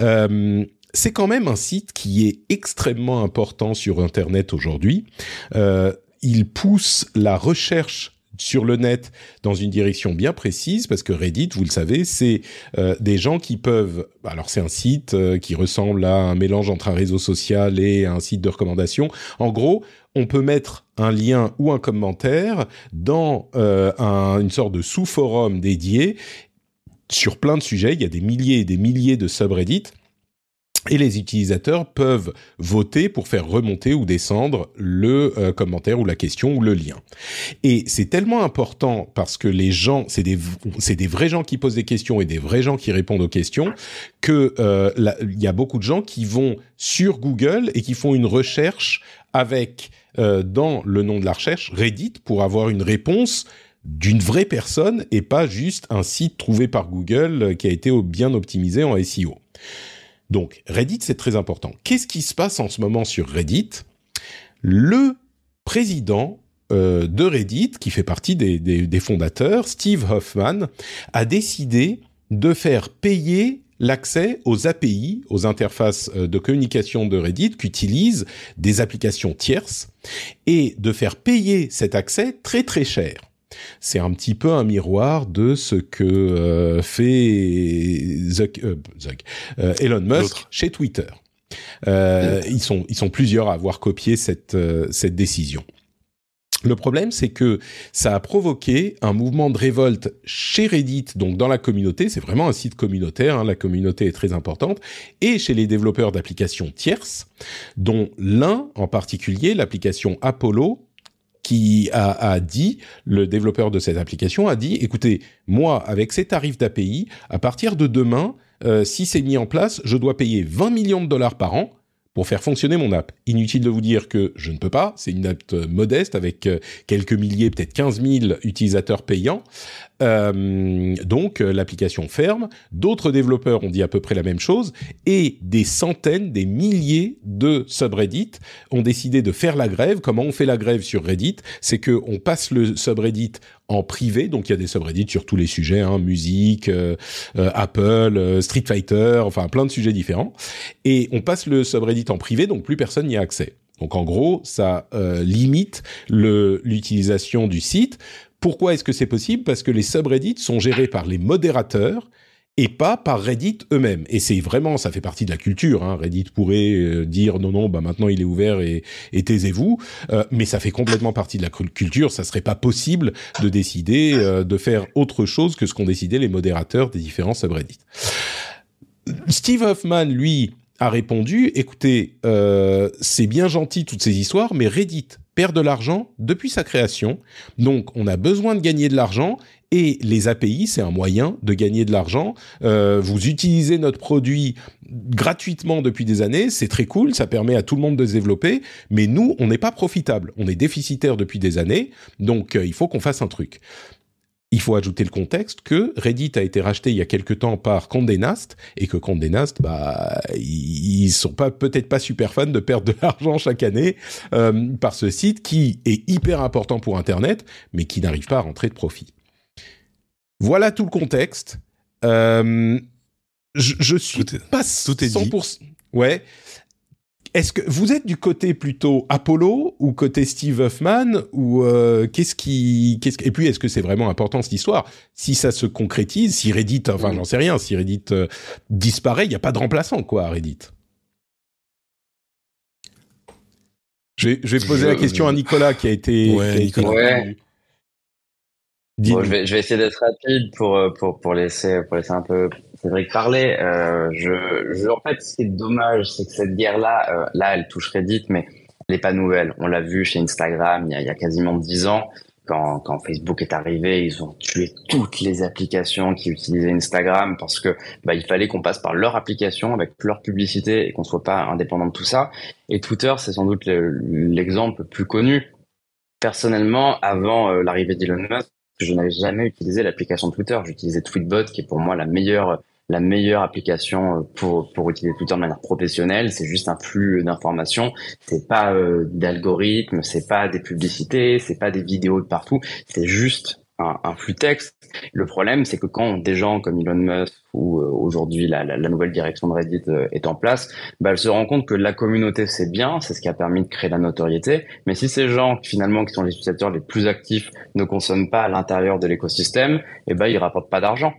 Euh, c'est quand même un site qui est extrêmement important sur Internet aujourd'hui. Euh, il pousse la recherche sur le net dans une direction bien précise parce que Reddit, vous le savez, c'est euh, des gens qui peuvent. Alors c'est un site euh, qui ressemble à un mélange entre un réseau social et un site de recommandation. En gros, on peut mettre un lien ou un commentaire dans euh, un, une sorte de sous-forum dédié sur plein de sujets. Il y a des milliers et des milliers de subreddits et les utilisateurs peuvent voter pour faire remonter ou descendre le euh, commentaire ou la question ou le lien. Et c'est tellement important parce que les gens, c'est des c'est des vrais gens qui posent des questions et des vrais gens qui répondent aux questions que euh, il y a beaucoup de gens qui vont sur Google et qui font une recherche avec euh, dans le nom de la recherche Reddit pour avoir une réponse d'une vraie personne et pas juste un site trouvé par Google qui a été bien optimisé en SEO. Donc Reddit, c'est très important. Qu'est-ce qui se passe en ce moment sur Reddit? Le président euh, de Reddit, qui fait partie des, fondateurs, Steve Hoffman, a décidé de faire payer l'accès aux API, aux interfaces euh, de communication de Reddit qu'utilisent des applications tierces, et de faire payer cet accès très très cher c'est un petit peu un miroir de ce que euh, fait euh, euh, Elon Musk chez Twitter. ils sont ils sont plusieurs à avoir copié cette cette décision. Le problème, c'est que ça a provoqué un mouvement de révolte chez Reddit, donc dans la communauté, c'est vraiment un site communautaire, hein, la communauté est très importante, et chez les développeurs d'applications tierces, dont l'un en particulier, l'application Apollo, qui a, dit, le développeur de cette application a dit, écoutez, moi, avec ces tarifs d'API, à partir de demain, euh, si c'est mis en place, je dois payer 20 millions de dollars par an pour faire fonctionner mon app. Inutile de vous dire que je ne peux pas, c'est une app euh, modeste avec euh, quelques milliers, peut-être 15 000 utilisateurs payants. Euh, donc l'application ferme, d'autres développeurs ont dit à peu près la même chose, et des centaines, des milliers de subreddits ont décidé de faire la grève. Comment on fait la grève sur Reddit? C'est que on passe le subreddit en privé, donc il y a des subreddits sur tous les sujets, hein, musique, euh, euh, Apple, euh, Street Fighter, enfin plein de sujets différents. Et on passe le subreddit en privé, donc plus personne n'y a accès. Donc en gros, ça limite l'utilisation du site. Pourquoi est-ce que c'est possible? Parce que les subreddits sont gérés par les modérateurs et pas par Reddit eux-mêmes. Et c'est vraiment, ça fait partie de la culture. Hein. Reddit pourrait euh, dire non, non, bah maintenant il est ouvert et, et taisez-vous. Euh, mais ça fait complètement partie de la culture. Ça serait pas possible de décider euh, de faire autre chose que ce qu'ont décidé les modérateurs des différents subreddits. Steve Hoffman, lui, a répondu écoutez, c'est bien gentil toutes ces histoires, mais Reddit perd de l'argent depuis sa création. Donc, on a besoin de gagner de l'argent et les API, c'est un moyen de gagner de l'argent. Euh, vous utilisez notre produit gratuitement depuis des années, c'est très cool, ça permet à tout le monde de se développer, mais nous, on n'est pas profitable, on est déficitaire depuis des années, donc euh, il faut qu'on fasse un truc. Il faut ajouter le contexte que Reddit a été racheté il y a quelque temps par Condé Nast et que Condé Nast, bah, ils sont pas peut-être pas super fans de perdre de l'argent chaque année euh, par ce site qui est hyper important pour Internet, mais qui n'arrive pas à rentrer de profit. Voilà tout le contexte. Euh, je, je suis pas tout est 100%. Dit. Ouais. Est-ce que vous êtes du côté plutôt Apollo ou côté Steve Huffman ou euh, qu'est-ce qui qu'est-ce et puis est-ce que c'est vraiment important cette histoire? Si ça se concrétise, si Reddit, enfin j'en sais rien, si Reddit euh, disparaît, il n'y a pas de remplaçant quoi à Reddit. Je vais, je vais poser la question à Nicolas qui a été. Ouais, Nicolas je, vais, je vais essayer d'être rapide pour, euh, pour, pour, laisser, pour laisser un peu Cédric parler. Euh, je, je, en fait, ce qui est dommage, c'est que cette guerre-là, euh, là, elle touche Reddit, mais elle n'est pas nouvelle. On l'a vu chez Instagram il y a, il y a quasiment dix ans. Quand, quand, Facebook est arrivé, ils ont tué toutes les applications qui utilisaient Instagram parce que bah, il fallait qu'on passe par leur application avec leur publicité et qu'on soit pas indépendant de tout ça. Et Twitter, c'est sans doute l'exemple le plus connu. Personnellement, avant euh, l'arrivée d'Elon Musk, je n'avais jamais utilisé l'application Twitter. J'utilisais Tweetbot, qui est pour moi la meilleure la meilleure application euh, pour pour utiliser Twitter de manière professionnelle. C'est juste un flux d'informations. C'est pas euh, d'algorithme, c'est pas des publicités, c'est pas des vidéos de partout. C'est juste un, flux texte. Le problème, c'est que quand des gens comme Elon Musk ou euh, aujourd'hui la, la, nouvelle direction de Reddit euh, est en place, bah, elle se rend compte que la communauté c'est bien, c'est ce qui a permis de créer la notoriété. Mais si ces gens finalement qui sont les utilisateurs les plus actifs ne consomment pas à l'intérieur de l'écosystème, eh ben ils rapportent pas d'argent.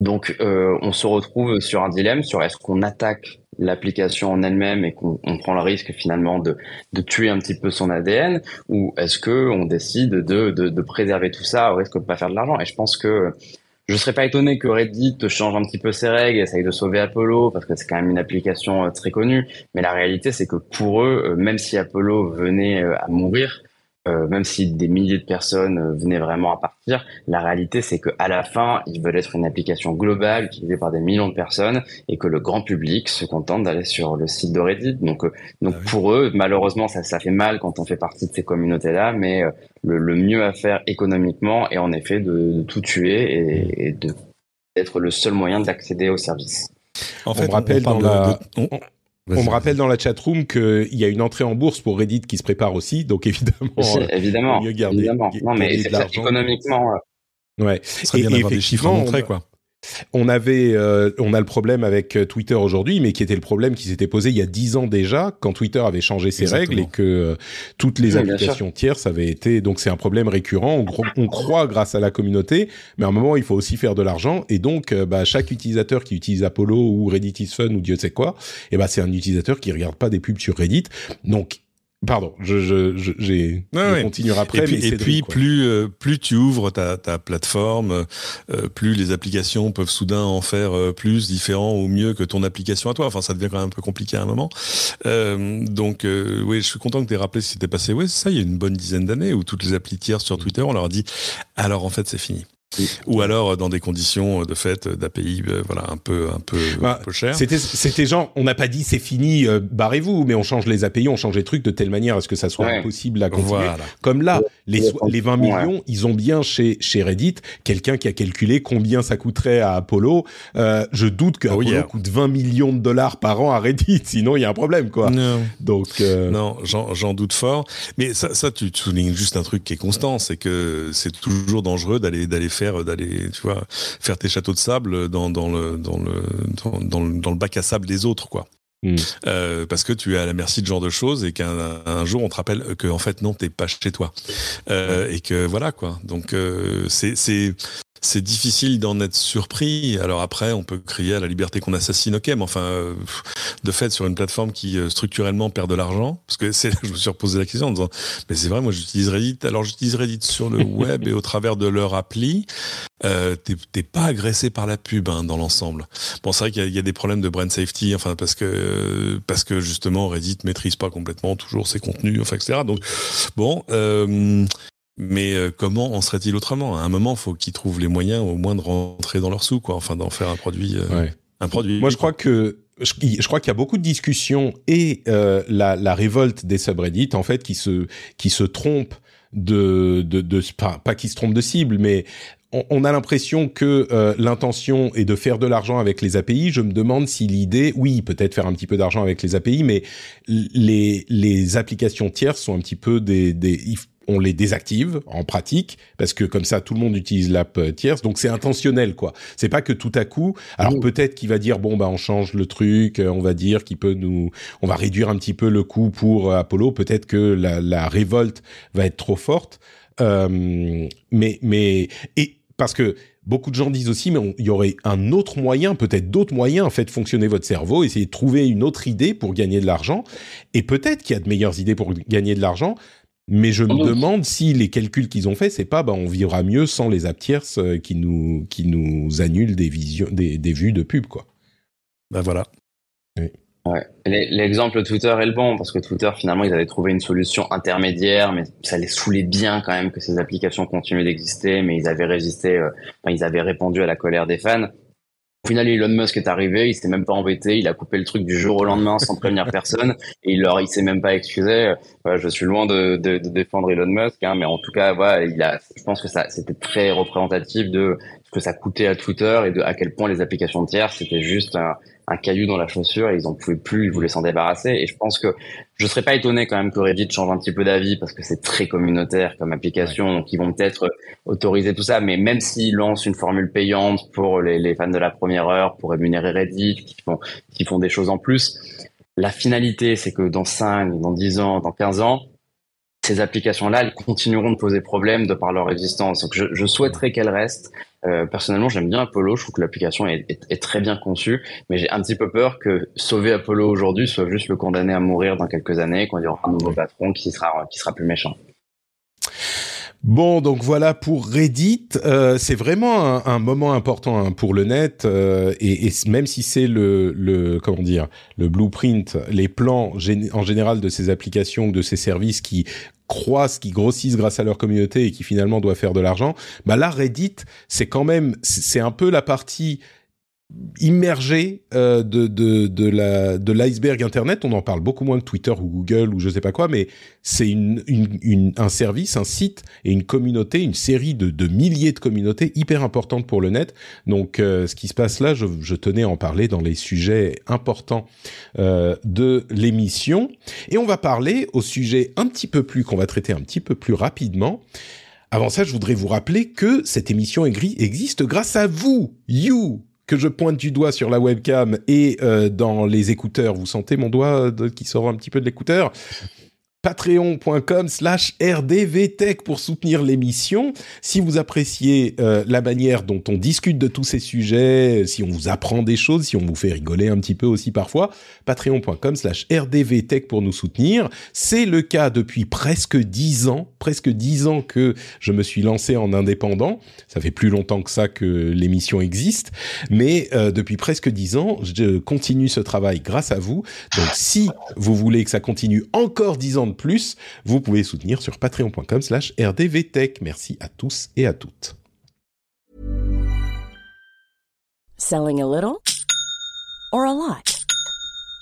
Donc euh, on se retrouve sur un dilemme sur est-ce qu'on attaque l'application en elle-même et qu'on prend le risque finalement de, de, tuer un petit peu son ADN ou est-ce que on décide de, de, de, préserver tout ça au risque de pas faire de l'argent? Et je pense que je serais pas étonné que Reddit change un petit peu ses règles, essaye de sauver Apollo parce que c'est quand même une application euh, très connue. Mais la réalité, c'est que pour eux, euh, même si Apollo venait euh, à mourir, euh, même si des milliers de personnes euh, venaient vraiment à partir, la réalité c'est que à la fin, ils veulent être une application globale utilisée par des millions de personnes et que le grand public se contente d'aller sur le site de Reddit. Donc, euh, donc ah pour eux, malheureusement, ça, ça fait mal quand on fait partie de ces communautés-là, mais le, le, mieux à faire économiquement est en effet de, de tout tuer et, et de d'être le seul moyen d'accéder au service. En fait, on, rappelle dans la... On me rappelle dans la chatroom qu'il y a une entrée en bourse pour Reddit qui se prépare aussi, donc évidemment, évidemment, mieux garder, évidemment. Non, mais économiquement. Euh, ouais. Ça serait bien d'avoir des chiffres à montrer, quoi. On avait, euh, on a le problème avec euh, Twitter aujourd'hui, mais qui était le problème qui s'était posé il y a dix ans déjà, quand Twitter avait changé ses règles et que euh, toutes les applications tierces avaient été. Donc c'est un problème récurrent. On, on, croit grâce à la communauté, mais à un moment il faut aussi faire de l'argent. Et donc, bah, chaque utilisateur qui utilise Apollo ou Reddit is Fun ou Dieu sait quoi, et eh ben c'est un utilisateur qui regarde pas des pubs sur Reddit. Donc Pardon, je, je, j'ai, je continuerai après. Et puis, et puis plus, euh, plus tu ouvres ta, ta plateforme, euh, plus les applications peuvent soudain en faire euh, plus différent ou mieux que ton application à toi. Enfin, ça devient quand même un peu compliqué à un moment. donc, oui, je suis content que tu aies rappelé ce qui s'était passé. Oui, c'est ça, il y a une bonne dizaine d'années où toutes les applis tiers sur Twitter, on leur a dit, alors en fait, c'est fini. Ou alors euh, dans des conditions euh, de fait euh, d'API, voilà, un peu, un peu, bah, un peu cher. C'était, c'était genre, on n'a pas dit c'est fini, barrez-vous, mais on change les API, on change les trucs de telle manière à ce que ça soit impossible à continuer. Comme là, les, les 20 millions, ils ont bien chez, chez Reddit quelqu'un qui a calculé combien ça coûterait à Apollo. Euh, je doute que oh, coûte 20 millions de dollars par an à Reddit, sinon il y a un problème, quoi. Non. Donc, non, j'en, j'en doute fort. Mais ça, ça, tu soulignes juste un truc qui est constant, c'est que c'est toujours dangereux d'aller, d'aller faire d'aller, tu vois, faire tes châteaux de sable dans, dans le, dans le, dans, dans le bac à sable des autres, quoi. Hmm. Euh, parce que tu es à la merci de ce genre de choses et qu'un jour on te rappelle que en fait non t'es pas chez toi euh, et que voilà quoi donc euh, c'est c'est c'est difficile d'en être surpris. Alors après, on peut crier à la liberté qu'on assassine, ok, mais enfin, euh, de fait, sur une plateforme qui euh, structurellement perd de l'argent, parce que c'est, je me suis reposé la question en disant, mais c'est vrai, moi j'utilise Reddit. Alors j'utilise Reddit sur le web et au travers de leur appli. Euh, t'es pas agressé par la pub hein, dans l'ensemble. Bon, c'est vrai qu'il y, y, a des problèmes de brand safety, enfin parce que parce que justement Reddit maîtrise pas complètement toujours ses contenus, enfin etc. Donc bon, euh, mais euh, comment en serait-il autrement? À un moment, il faut qu'ils trouvent les moyens au moins de rentrer dans leur sous, quoi. Enfin, d'en faire un produit, euh, un produit. Moi, je crois que je, crois qu'il y a beaucoup de discussions et euh, la, la, révolte des subreddits, en fait, qui se qui se trompent de de, de pas, pas qui se trompent de cible, mais on, a l'impression que l'intention est de faire de l'argent avec les API. Je me demande si l'idée, oui, peut-être faire un petit peu d'argent avec les API, mais les les applications tierces sont un petit peu des, des on les désactive en pratique parce que comme ça tout le monde utilise l'app euh, tierce. Donc c'est intentionnel quoi. C'est pas que tout à coup alors peut-être qu'il va dire bon bah on change le truc euh, on va dire qu'il peut nous on va réduire un petit peu le coût pour euh, Apollo. Peut-être que la, révolte va être trop forte. Mais mais et parce que beaucoup de gens disent aussi, mais il y aurait un autre moyen, peut-être d'autres moyens, en fait, fonctionner votre cerveau, essayer de trouver une autre idée pour gagner de l'argent. Et peut-être qu'il y a de meilleures idées pour gagner de l'argent, mais je me oh demande si les calculs qu'ils ont fait, c'est pas, bah, on vivra mieux sans les tierces euh, qui nous, qui nous annulent des visions, des, des vues de pub, quoi. Ben voilà. Ouais. L'exemple Twitter est le bon parce que Twitter finalement ils avaient trouvé une solution intermédiaire, mais ça les saoulait bien quand même que ces applications continuaient d'exister, mais ils avaient résisté, euh, enfin, ils avaient répondu à la colère des fans. Au final, Elon Musk est arrivé, il s'est même pas embêté, il a coupé le truc du jour au lendemain sans prévenir personne, et il leur, il s'est même pas excusé. je suis loin de, de, de défendre Elon Musk, hein, mais en tout cas, voilà, il a, je pense que ça, c'était très représentatif de que ça coûtait à Twitter et de à quel point les applications tiers c'était juste un, caillou dans la chaussure et ils en pouvaient plus, ils voulaient s'en débarrasser. Et je pense que je serais pas étonné quand même que Reddit change un petit peu d'avis parce que c'est très communautaire comme application, donc ils vont peut-être autoriser tout ça. Mais même s'ils lancent une formule payante pour les, les, fans de la première heure, pour rémunérer Reddit, qui font, qui font des choses en plus, la finalité c'est que dans 5, dans 10 ans, dans 15 ans, ces applications-là, elles continueront de poser problème de par leur existence. Donc je, je souhaiterais qu'elles restent. Euh, personnellement, j'aime bien Apollo. Je trouve que l'application est, est, est, très bien conçue, mais j'ai un petit peu peur que sauver Apollo aujourd'hui soit juste le condamner à mourir dans quelques années quand il y aura un nouveau patron qui sera qui sera plus méchant. Bon, donc voilà pour Reddit. Euh, c'est vraiment un, un, moment important hein, pour le net, euh, et, et, même si c'est le, le, comment dire, le blueprint, les plans en général de ces applications, de ces services qui croissent, qui grossissent grâce à leur communauté et qui finalement doivent faire de l'argent. Bah là, Reddit, c'est quand même, c'est un peu la partie immergé euh, de de de la de l'iceberg internet. On en parle beaucoup moins que Twitter ou Google ou je sais pas quoi mais c'est une, une, une, un service un site et une communauté une série de de milliers de communautés hyper importantes pour le net. Donc euh, ce qui se passe là je, je tenais à en parler dans les sujets importants euh, de l'émission. Et on va parler au sujet un petit peu plus qu'on va traiter un petit peu plus rapidement. Avant ça, je voudrais vous rappeler que cette émission existe grâce à vous, you, que je pointe du doigt sur la webcam et euh, dans les écouteurs, vous sentez mon doigt de, qui sort un petit peu de l'écouteur? patreon.com slash rdvtech pour soutenir l'émission. Si vous appréciez euh, la manière dont on discute de tous ces sujets, si on vous apprend des choses, si on vous fait rigoler un petit peu aussi parfois, patreon.com slash rdvtech pour nous soutenir. C'est le cas depuis presque dix ans, presque dix ans que je me suis lancé en indépendant. Ça fait plus longtemps que ça que l'émission existe, mais euh, depuis presque dix ans, je continue ce travail grâce à vous. Donc si vous voulez que ça continue encore dix ans plus, vous pouvez soutenir sur patreon.com slash rdvtech. Merci à tous et à toutes. Selling a little or a lot?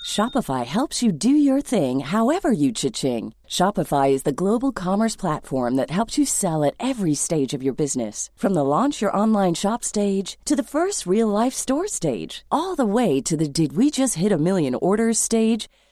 Shopify helps you do your thing however you cha-ching. Shopify is the global commerce platform that helps you sell at every stage of your business. From the launch your online shop stage to the first real life store stage, all the way to the did we just hit a million orders stage.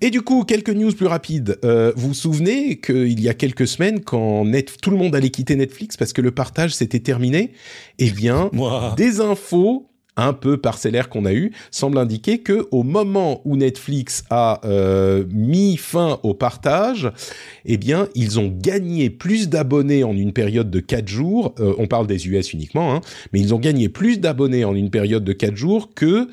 Et du coup, quelques news plus rapides. Euh, vous vous souvenez qu'il y a quelques semaines, quand net, tout le monde allait quitter Netflix parce que le partage s'était terminé, eh bien, des infos un peu parcellaires qu'on a eu semblent indiquer que au moment où Netflix a euh, mis fin au partage, eh bien, ils ont gagné plus d'abonnés en une période de 4 jours. Euh, on parle des US uniquement, hein, mais ils ont gagné plus d'abonnés en une période de 4 jours que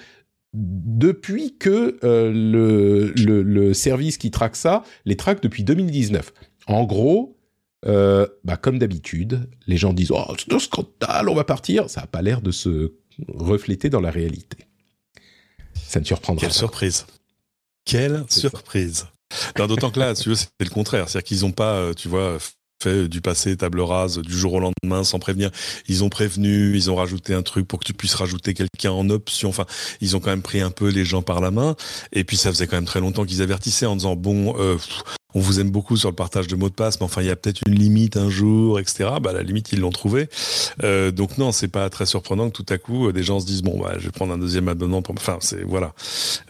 depuis que euh, le, le, le, service qui traque ça les traque depuis 2019. En gros, euh, bah, comme d'habitude, les gens disent oh c'est un scandale, on va partir. Ça n'a pas l'air de se refléter dans la réalité. Ça ne surprendra Quelle pas. surprise Quelle surprise D'autant que là, tu veux, c'est le contraire. C'est-à-dire qu'ils n'ont pas, euh, tu vois, du passé table rase du jour au lendemain sans prévenir. Ils ont prévenu, ils ont rajouté un truc pour que tu puisses rajouter quelqu'un en option. Enfin, ils ont quand même pris un peu les gens par la main. Et puis ça faisait quand même très longtemps qu'ils avertissaient en disant bon, euh, on vous aime beaucoup sur le partage de mots de passe, mais enfin il y a peut-être une limite un jour, etc. Bah la limite ils l'ont trouvé. Euh, donc non, c'est pas très surprenant que tout à coup des gens se disent bon bah je vais prendre un deuxième abonnement. Pour... Enfin c'est voilà.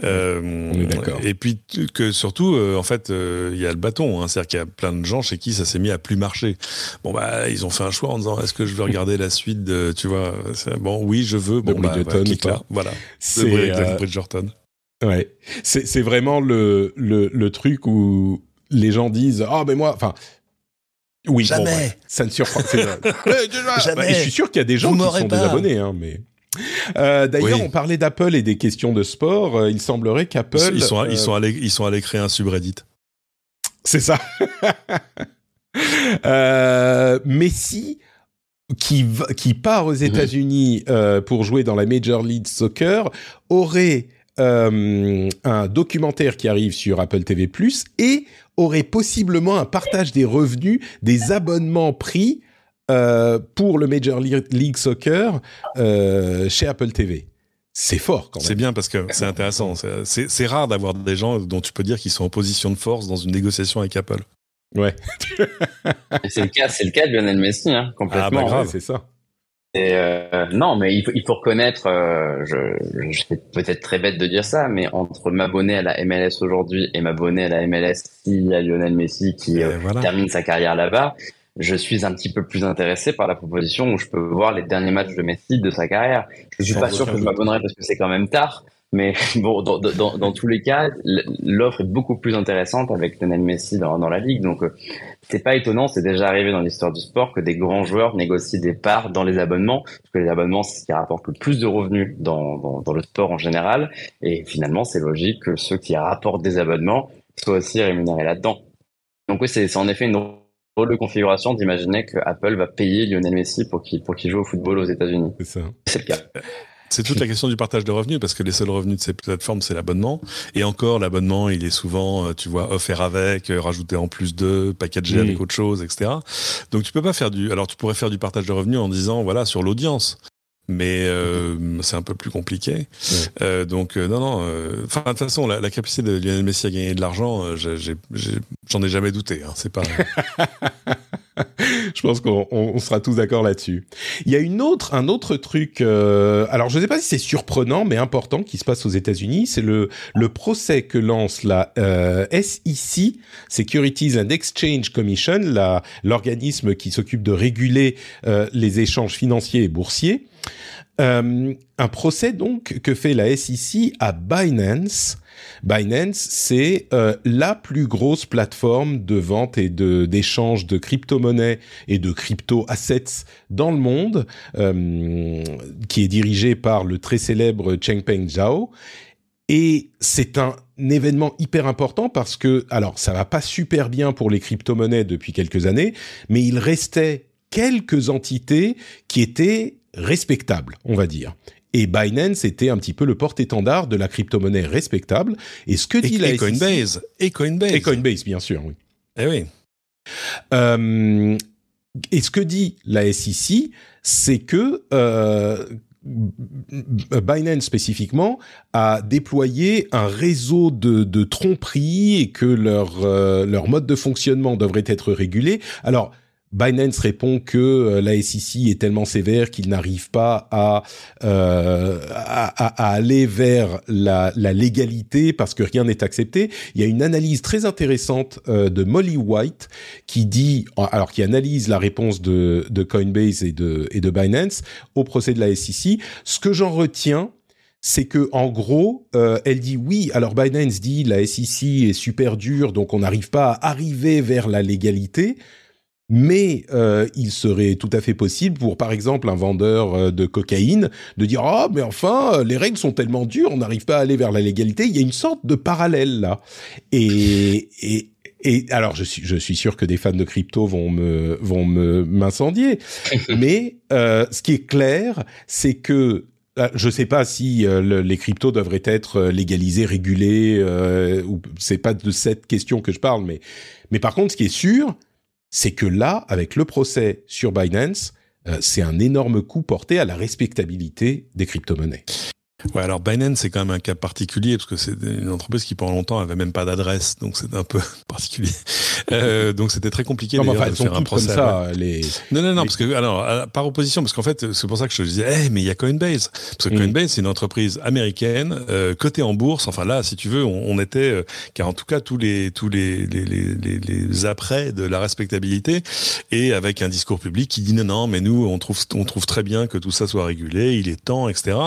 Euh, on est d'accord. Et puis que surtout euh, en fait il y a le bâton, hein, c'est-à-dire qu'il y a plein de gens chez qui ça s'est mis à plus marcher. Bon bah ils ont fait un choix en disant est-ce que je veux regarder la suite de tu vois bon oui je veux bon De bah, Bridgerton bah, clique là voilà. C'est, euh, Bridgerton. Ouais, c'est vraiment le, le le truc où les gens disent ah mais moi enfin oui bon, Jamais. ça ne surprend vrai. Eh, Jamais. bah, et je suis sûr qu'il y a des gens Vous qui sont pas. des abonnés hein mais euh, d'ailleurs Oui. on parlait d'Apple et des questions de sport euh, il semblerait qu'Apple Ils sont, euh, ils sont allés, ils sont allés créer un subreddit. c'est ça euh, Messi qui qui part aux États-Unis euh, pour jouer dans la Major League Soccer aurait euh, un documentaire qui arrive sur Apple TV+, et aurait possiblement un partage des revenus des abonnements pris euh, pour le Major League Soccer euh, chez Apple TV. C'est fort quand même. C'est bien parce que c'est intéressant. C'est rare d'avoir des gens dont tu peux dire qu'ils sont en position de force dans une négociation avec Apple. Ouais. c'est le cas, c'est le cas de Lionel Messi, hein, complètement. Ah bah grave, c'est ça. Et euh, non, mais il faut, il faut reconnaître, euh, je, je c'est peut-être très bête de dire ça, mais entre m'abonner à la MLS aujourd'hui et m'abonner à la MLS s'il y a Lionel Messi qui euh, termine sa carrière là-bas, je suis un petit peu plus intéressé par la proposition où je peux voir les derniers matchs de Messi de sa carrière. Je suis pas sûr que je m'abonnerai parce que c'est quand même tard, mais bon, dans, dans, dans tous les cas, l'offre est beaucoup plus intéressante avec Lionel Messi dans, dans la ligue. Donc, euh, c'est pas étonnant, c'est déjà arrivé dans l'histoire du sport que des grands joueurs négocient des parts dans les abonnements, parce que les abonnements, c'est ce qui rapporte le plus de revenus dans, dans, dans le sport en général. Et finalement, c'est logique que ceux qui rapportent des abonnements soient aussi rémunérés là-dedans. Donc oui, c'est en effet une drôle de configuration d'imaginer que Apple va payer Lionel Messi pour qu'il pour qu'il joue au football aux États-Unis. C'est ça. C'est le cas. C'est toute la question du partage de revenus parce que les seuls revenus de ces plateformes c'est l'abonnement et encore l'abonnement il est souvent euh, tu vois offert avec euh, rajouté en plus de packagé avec autre chose etc donc tu peux pas faire du alors tu pourrais faire du partage de revenus en disant voilà sur l'audience mais euh, c'est un peu plus compliqué. Euh, donc euh, non, non. Euh, enfin de toute façon, la, la, capacité de Lionel Messi à gagner de l'argent, j'en ai, ai, jamais douté. Hein, c'est pas. je pense qu'on sera tous d'accord là-dessus. Il y a une autre, un autre truc. Euh, alors, je ne sais pas si c'est surprenant, mais important, qui se passe aux États-Unis. C'est le le procès que lance la euh, SEC, Securities and Exchange Commission, l'organisme qui s'occupe de réguler euh, les échanges financiers et boursiers. Euh, un procès donc que fait la SEC à Binance Binance, c'est euh, la plus grosse plateforme de vente et de d'échange de crypto-monnaies et de crypto-assets dans le monde, euh, qui est dirigée par le très célèbre Chengpeng Zhao. Et c'est un événement hyper important parce que, alors, ça va pas super bien pour les crypto-monnaies depuis quelques années, mais il restait quelques entités qui étaient respectables, on va dire. Et Binance était un petit peu le porte-étendard de la crypto-monnaie respectable. Et ce que dit la et Coinbase. Et Coinbase. Et Coinbase, bien sûr, oui. Eh oui. Euh, et ce que dit la SEC, c'est que euh, Binance spécifiquement a déployé un réseau de, de tromperies et que leur euh, leur mode de fonctionnement devrait être régulé. Alors Binance répond que euh, la SEC est tellement sévère qu'il n'arrive pas à, euh, à, aller vers la, la, légalité parce que rien n'est accepté. Il y a une analyse très intéressante euh, de Molly White qui dit, alors qui analyse la réponse de, de Coinbase et de, et de Binance au procès de la SEC. Ce que j'en retiens, c'est que en gros, euh, elle dit oui. Alors Binance dit la SEC est super dure, donc on n'arrive pas à arriver vers la légalité mais euh, il serait tout à fait possible pour, par exemple, un vendeur euh, de cocaïne de dire ah mais enfin les règles sont tellement dures, on n'arrive pas à aller vers la légalité. Il y a une sorte de parallèle là. Et, et, et alors je suis je suis sûr que des fans de crypto vont me vont me m'incendier. mais euh, ce qui est clair, c'est que euh, je ne sais pas si euh, les cryptos devraient être légalisés, régulés. Euh, ou c'est pas de cette question que je parle, mais mais par contre, ce qui est sûr, c'est que là, avec le procès sur Binance, euh, c'est un énorme coup porté à la respectabilité des crypto-monnaies. Ouais, alors Binance c'est quand même un cas particulier parce que c'est une entreprise qui pendant longtemps avait même pas d'adresse, donc c'est un peu particulier. Euh, donc c'était très compliqué non, enfin, de faire un procès. Comme ça, les... Non, non, non, parce que alors par opposition, parce qu'en fait c'est pour ça que je te disais, hey, mais il y a Coinbase, parce que mm. Coinbase c'est une entreprise américaine euh, cotée en bourse. Enfin là, si tu veux, on, on était, euh, car en tout cas tous les tous les les, les les, après de la respectabilité et avec un discours public qui dit non non, mais nous on trouve on trouve très bien que tout ça soit régulé, il est temps, etc.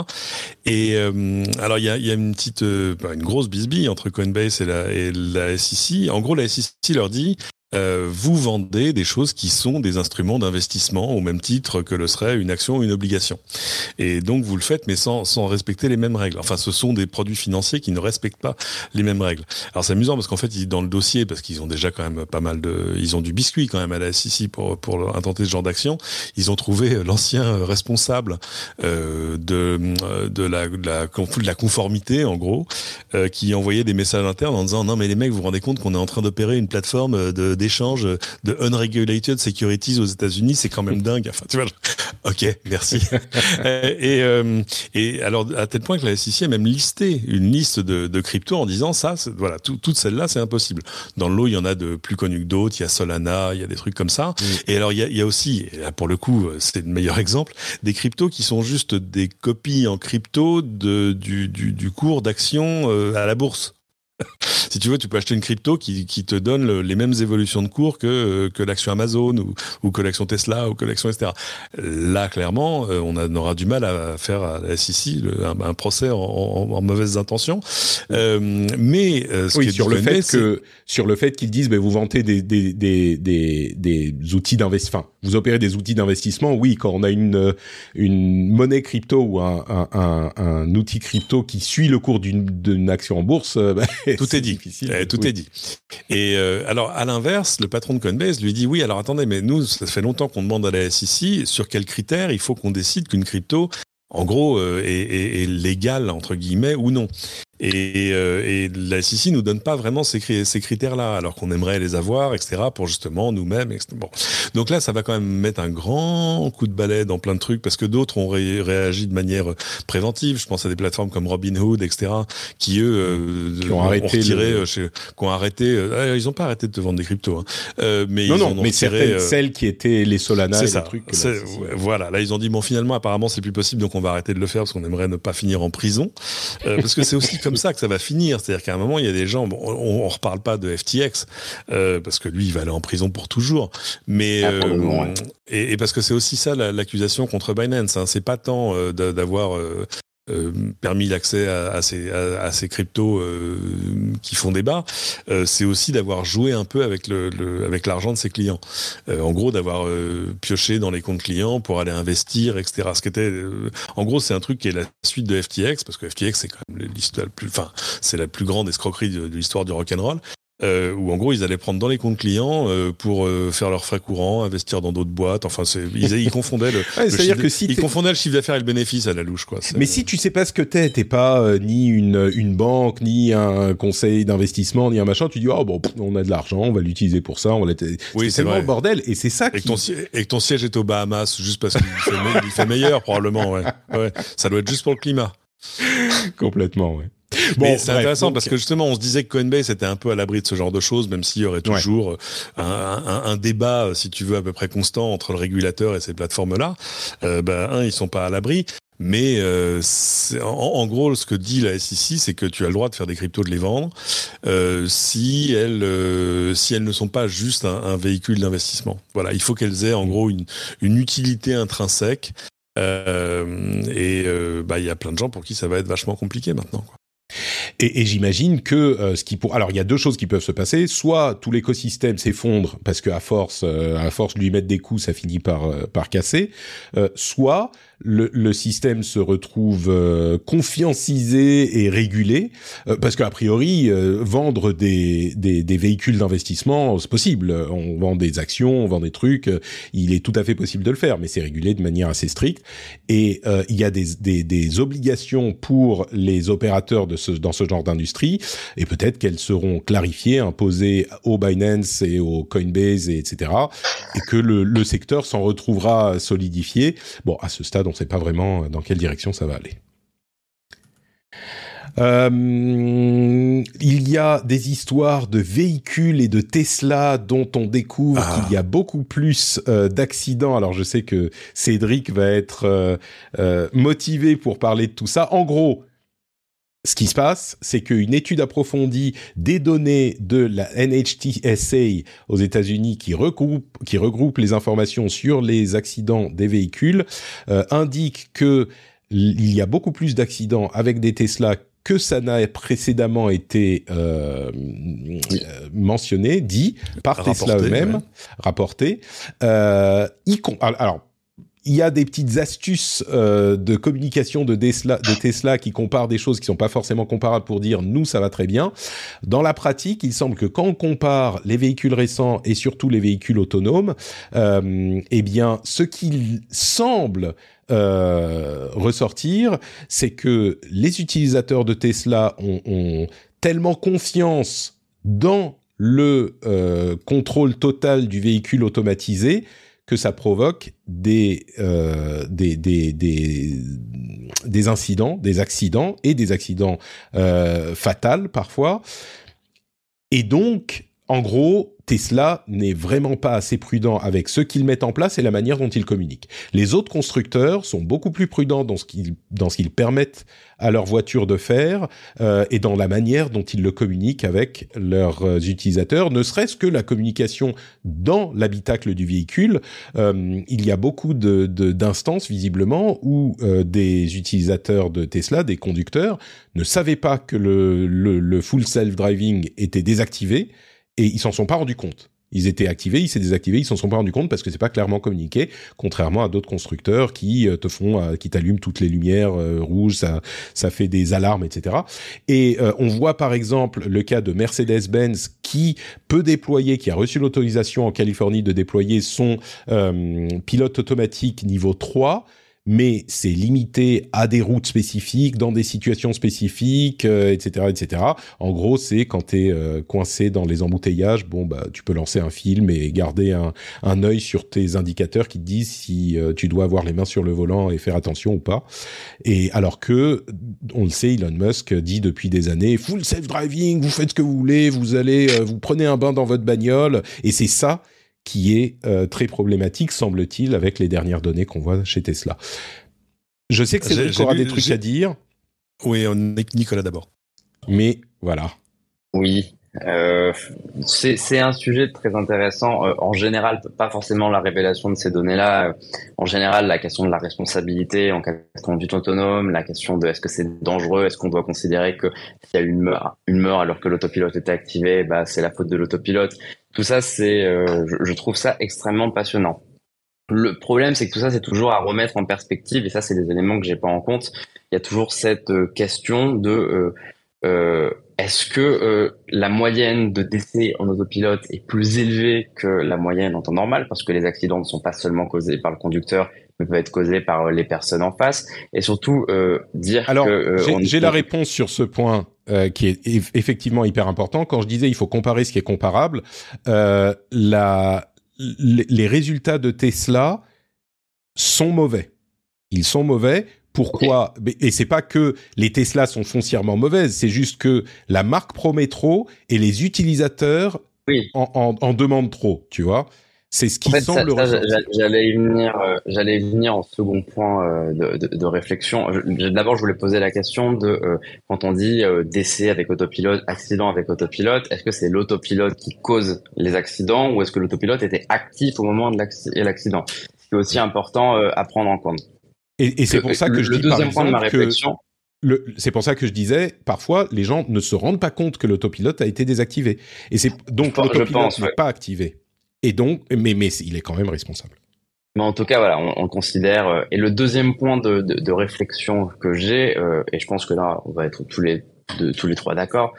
Et et euh, alors il y a, une petite, euh, une grosse bisbille entre Coinbase et la, et la SEC. En gros, la SEC leur dit euh, vous vendez des choses qui sont des instruments d'investissement au même titre que le serait une action ou une obligation. Et donc vous le faites, mais sans, sans respecter les mêmes règles. Enfin, ce sont des produits financiers qui ne respectent pas les mêmes règles. Alors c'est amusant parce qu'en fait, dans le dossier, parce qu'ils ont déjà quand même pas mal de, ils ont du biscuit quand même à la SEC pour pour intenter ce genre d'action. Ils ont trouvé l'ancien responsable euh, de de la, de la de la conformité en gros, euh, qui envoyait des messages internes en disant non mais les mecs, vous vous rendez compte qu'on est en train d'opérer une plateforme de d'échange de unregulated securities aux États-Unis, c'est quand même dingue. Enfin, tu vois, ok, merci. et, euh, et alors à tel point que la SEC a même listé une liste de, de cryptos en disant ça, voilà, tout, toutes celles-là, c'est impossible. Dans le lot, il y en a de plus connus que d'autres. Il y a Solana, il y a des trucs comme ça. Mm. Et alors il y a, il y a aussi, là, pour le coup, c'est le meilleur exemple, des cryptos qui sont juste des copies en crypto de, du, du, du cours d'action euh, à la bourse. si tu veux, tu peux acheter une crypto qui, qui te donne les mêmes évolutions de cours que, euh, que l'action Amazon ou, ou que l'action Tesla ou que l'action etc. Là, clairement, euh, on, aura du mal à faire à la SEC un, procès en, en, mauvaises intentions. Euh, mais ce oui, sur, le fait que, sur le fait qu'ils disent, ben, vous vantez des, des, des, des, des outils d'investissement, vous opérez des outils d'investissement. Oui, quand on a une, une monnaie crypto ou un, un, un, un outil crypto qui suit le cours d'une action en bourse, ben, tout est, dit. Eh, tout est dit. Et euh, alors, à l'inverse, le patron de Coinbase lui dit oui. Alors attendez, mais nous, ça fait longtemps qu'on demande à la SEC sur quels critères il faut qu'on décide qu'une crypto en gros, euh, est, est, légal entre guillemets ou non? Et, euh, et la SEC nous donne pas vraiment ces, ces critères-là, alors qu'on aimerait les avoir, etc., pour justement nous-mêmes. Bon. Donc là, ça va quand même mettre un grand coup de balai dans plein de trucs, parce que d'autres ont réagi de manière préventive. Je pense à des plateformes comme Robinhood, etc., qui eux euh, qui ont, arrêté, retiré, euh, qui ont arrêté. Ah, ils ont pas arrêté de te vendre des cryptos, hein. euh, mais non, ils non, mais certaines, celles qui étaient les Solana, et ça. trucs. voilà, là ils ont dit bon finalement apparemment c'est plus possible, donc on va arrêter de le faire parce qu'on aimerait ne pas finir en prison, parce que c'est aussi comme ça que ça va finir. C'est-à-dire qu'à un moment, il y a des gens, bon, on, on reparle pas de FTX, euh, parce que lui, il va aller en prison pour toujours. Mais, ah, euh, et, et, parce que c'est aussi ça l'accusation contre Binance. Hein. C'est pas tant euh, d'avoir euh, permis l'accès à, à, ces, à, à, ces cryptos euh, qui font débat, euh, c'est aussi d'avoir joué un peu avec le, le avec l'argent de ses clients. Euh, en gros, d'avoir euh, pioché dans les comptes clients pour aller investir, etc. Ce qui était, en gros, c'est un truc qui est la suite de FTX parce que FTX c'est quand même l'histoire plus, enfin, c'est la plus grande escroquerie de, de l'histoire du rock'n'roll euh, où en gros ils allaient prendre dans les comptes clients euh, pour euh, faire leurs frais courants, investir dans d'autres boîtes. Enfin, ils, ils confondaient le, ouais, le chiffre, que si ils confondaient le chiffre d'affaires et le bénéfice à la louche, quoi. Mais si tu sais pas ce que t'es, t'es pas euh, ni une une banque, ni un conseil d'investissement, ni un machin. Tu dis oh bon, on a de l'argent, on va l'utiliser pour ça. On va oui, c'est le bordel et c'est ça. Et, qui... ton, et que ton siège est aux Bahamas juste parce qu'il fait, fait meilleur probablement. Ouais. ouais, ça doit être juste pour le climat. Complètement, ouais. Bon, c'est intéressant donc... parce que justement, on se disait que Coinbase était un peu à l'abri de ce genre de choses, même s'il y aurait toujours ouais. un, un, un, débat, si tu veux, à peu près constant entre le régulateur et ces plateformes-là. Euh, ben, un, ils sont pas à l'abri. Mais euh, en, en, gros, ce que dit la SEC, c'est que tu as le droit de faire des cryptos, de les vendre, euh, si elles, euh, si elles ne sont pas juste un, un véhicule d'investissement. Voilà, il faut qu'elles aient en gros une, une utilité intrinsèque. Euh, et euh, bah, il y a plein de gens pour qui ça va être vachement compliqué maintenant. Quoi. Et, et j'imagine que euh, ce qui pour alors il y a deux choses qui peuvent se passer. Soit tout l'écosystème s'effondre parce que à force euh, à force de lui mettre des coups ça finit par euh, par casser. Soit le, le, système se retrouve euh, confiancisé et régulé, euh, parce qu'a priori, euh, vendre des, des, des véhicules d'investissement, c'est possible. On vend des actions, on vend des trucs, il est tout à fait possible de le faire, mais c'est régulé de manière assez stricte. Et il y a des, des, des, obligations pour les opérateurs de ce, dans ce genre d'industrie, et peut-être qu'elles seront clarifiées, imposées au Binance et au Coinbase, et etc., et que le, le secteur s'en retrouvera solidifié. Bon, à ce stade, on ne sait pas vraiment dans quelle direction ça va aller. Euh, il y a des histoires de véhicules et de Tesla dont on découvre ah. qu'il y a beaucoup plus euh, d'accidents. Alors je sais que Cédric va être euh, euh motivé pour parler de tout ça. En gros, ce qui se passe, c'est qu'une étude approfondie des données de la NHTSA aux États-Unis qui regroupe, qui regroupe les informations sur les accidents des véhicules euh, indique que il y a beaucoup plus d'accidents avec des Tesla que ça n'a précédemment été euh, mentionné, dit par Tesla eux-mêmes, rapporté. Euh, alors, il y a des petites astuces euh, de communication de Tesla, qui comparent des choses qui sont pas forcément comparables pour dire nous ça va très bien. Dans la pratique, il semble que quand on compare les véhicules récents et surtout les véhicules autonomes, euh, eh bien ce qu'il semble euh, ressortir, c'est que les utilisateurs de Tesla ont, ont tellement confiance dans le euh, contrôle total du véhicule automatisé que ça provoque des, euh, des, des, des, des, incidents, des accidents et des accidents euh, fatals parfois. Et donc, en gros, Tesla n'est vraiment pas assez prudent avec ce qu'ils mettent en place et la manière dont ils communiquent. Les autres constructeurs sont beaucoup plus prudents dans ce qu'ils dans ce qu'ils permettent à leurs voitures de faire euh, et dans la manière dont ils le communiquent avec leurs euh, utilisateurs, ne serait-ce que la communication dans l'habitacle du véhicule. Euh, il y a beaucoup de d'instances visiblement où euh, des utilisateurs de Tesla, des conducteurs, ne savaient pas que le, le, le full self driving était désactivé et ils s'en sont pas rendus compte. Ils étaient activés, ils s'est désactivés, ils s'en sont pas rendus compte parce que c'est pas clairement communiqué, contrairement à d'autres constructeurs qui euh, te font, euh, qui t'allument toutes les lumières euh, rouges, ça, ça fait des alarmes, etc. Et on voit par exemple le cas de Mercedes-Benz qui peut déployer, qui a reçu l'autorisation en Californie de déployer son pilote automatique niveau 3 mais c'est limité à des routes spécifiques, dans des situations spécifiques, etc., euh, etc. En gros, c'est quand tu es euh, coincé dans les embouteillages, bon bah tu peux lancer un film et garder un, un œil sur tes indicateurs qui te disent si euh, tu dois avoir les mains sur le volant et faire attention ou pas. Et alors que, on le sait, Elon Musk dit depuis des années, full self driving, vous faites ce que vous voulez, vous allez, vous prenez un bain dans votre bagnole, et c'est ça qui est euh, très problématique, semble-t-il, avec les dernières données qu'on voit chez Tesla. Je sais que c'est aura des trucs à dire. Oui, on est Nicolas d'abord. Mais voilà. Oui, euh, c'est un sujet très intéressant. Euh, en général, pas forcément la révélation de ces données-là. en général, la question de la responsabilité en cas de conduite autonome, la question de est-ce que c'est dangereux, est-ce qu'on doit considérer que s'il y a une meurt, une meurt alors que l'autopilote était activé, bah, c'est la faute de l'autopilote. Tout ça, c'est, euh, je, trouve ça extrêmement passionnant. Le problème, c'est que tout ça, c'est toujours à remettre en perspective, et ça, c'est des éléments que j'ai pas en compte. Il y a toujours cette euh, question de euh, est-ce que la moyenne de décès en autopilote est plus élevée que la moyenne en temps normal, parce que les accidents ne sont pas seulement causés par le conducteur, mais peuvent être causés par les personnes en face, et surtout dire Alors, que j'ai la réponse sur ce point. Euh, qui est effectivement hyper important. Quand je disais il faut comparer ce qui est comparable, euh, la, les résultats de Tesla sont mauvais. Ils sont mauvais. Pourquoi? Et c'est pas que les Tesla sont foncièrement mauvaises, c'est juste que la marque promet trop et les utilisateurs en, en, en demandent trop, tu vois? C'est ce qui semble. J'allais y venir. Euh, j'allais venir en second point euh, de, de, de, réflexion. D'abord, je voulais poser la question de euh, quand on dit décès avec autopilote, accident avec autopilote, est-ce que c'est l'autopilote qui cause les accidents ou est-ce que l'autopilote était actif au moment de l'accident? C'est aussi important à prendre en compte. Et, et c'est pour ça que je le dis deuxième point de ma réflexion. C'est pour ça que je disais, parfois, les gens ne se rendent pas compte que l'autopilote a été désactivé. Et c'est donc l'autopilote n'est pas activé. Et donc, mais, il est quand même responsable. Mais en tout cas, voilà, on, on considère. Euh, et le deuxième point de, réflexion que j'ai, euh, et je pense que là, on va être tous les de, tous les trois d'accord,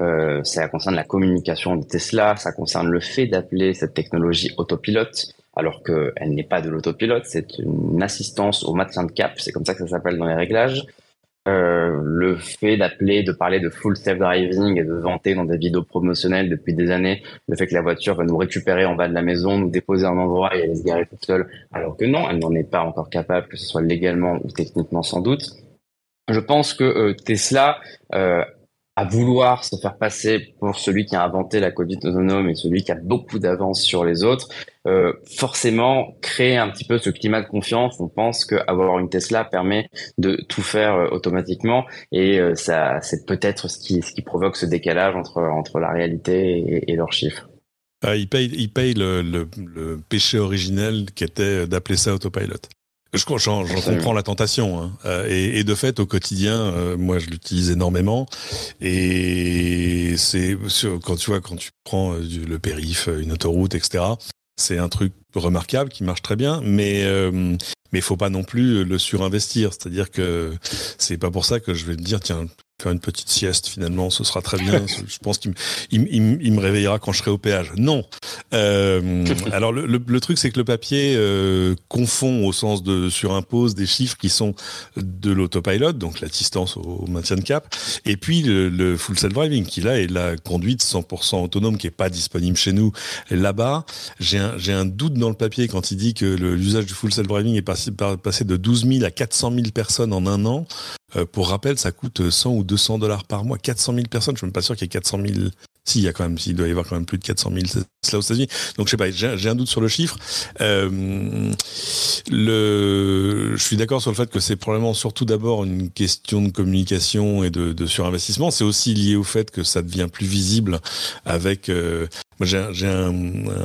euh, ça concerne la communication de Tesla, ça concerne le fait d'appeler cette technologie autopilote, alors qu'elle n'est pas de l'autopilote, c'est une assistance au maintien de cap, c'est comme ça que ça s'appelle dans les réglages. Euh, le fait d'appeler, de parler de full self-driving et de vanter dans des vidéos promotionnelles depuis des années le fait que la voiture va nous récupérer en bas de la maison, nous déposer à un endroit et aller se garer toute seule, alors que non, elle n'en est pas encore capable, que ce soit légalement ou techniquement sans doute. Je pense que euh, Tesla euh, à vouloir se faire passer pour celui qui a inventé la conduite autonome et celui qui a beaucoup d'avance sur les autres, euh, forcément créer un petit peu ce climat de confiance. On pense qu'avoir une Tesla permet de tout faire euh, automatiquement et euh, ça, c'est peut-être ce qui, ce qui provoque ce décalage entre, entre la réalité et, leurs chiffres. Ah, ils payent, ils payent le, le, le péché originel qui était d'appeler ça autopilot. Je j'en comprends la tentation. Hein. Euh, et, et, de fait, au quotidien, euh, moi, je l'utilise énormément. Et c'est quand tu vois, quand tu prends euh, le périph, une autoroute, etc. C'est un truc remarquable qui marche très bien, mais euh, mais faut pas non plus le surinvestir. C'est-à-dire que c'est pas pour ça que je vais me dire tiens faire une petite sieste finalement, ce sera très bien. je pense qu'il me, réveillera quand je serai au péage. Non. Euh, alors le, truc c'est que le papier euh, confond au sens de surimpose des chiffres qui sont de l'autopilot, donc l'assistance au, maintien de cap, et puis le, full self driving qui là est la conduite 100% autonome qui est pas disponible chez nous. Là-bas, j'ai un, un doute dans le papier quand il dit que l'usage du full self driving est passé, passé de 12 000 à 400 000 personnes en un an. Euh, pour rappel, ça coûte 100 ou 200 dollars par mois. 400 000 personnes, je suis même pas sûr qu'il y ait 400 000 si, il y a quand même, s'il doit y avoir quand même plus de 400 000 cela aux États-Unis. Donc je sais pas, j'ai un doute sur le chiffre. Euh, le, je suis d'accord sur le fait que c'est probablement surtout d'abord une question de communication et de, de surinvestissement. C'est aussi lié au fait que ça devient plus visible avec euh, j'ai un,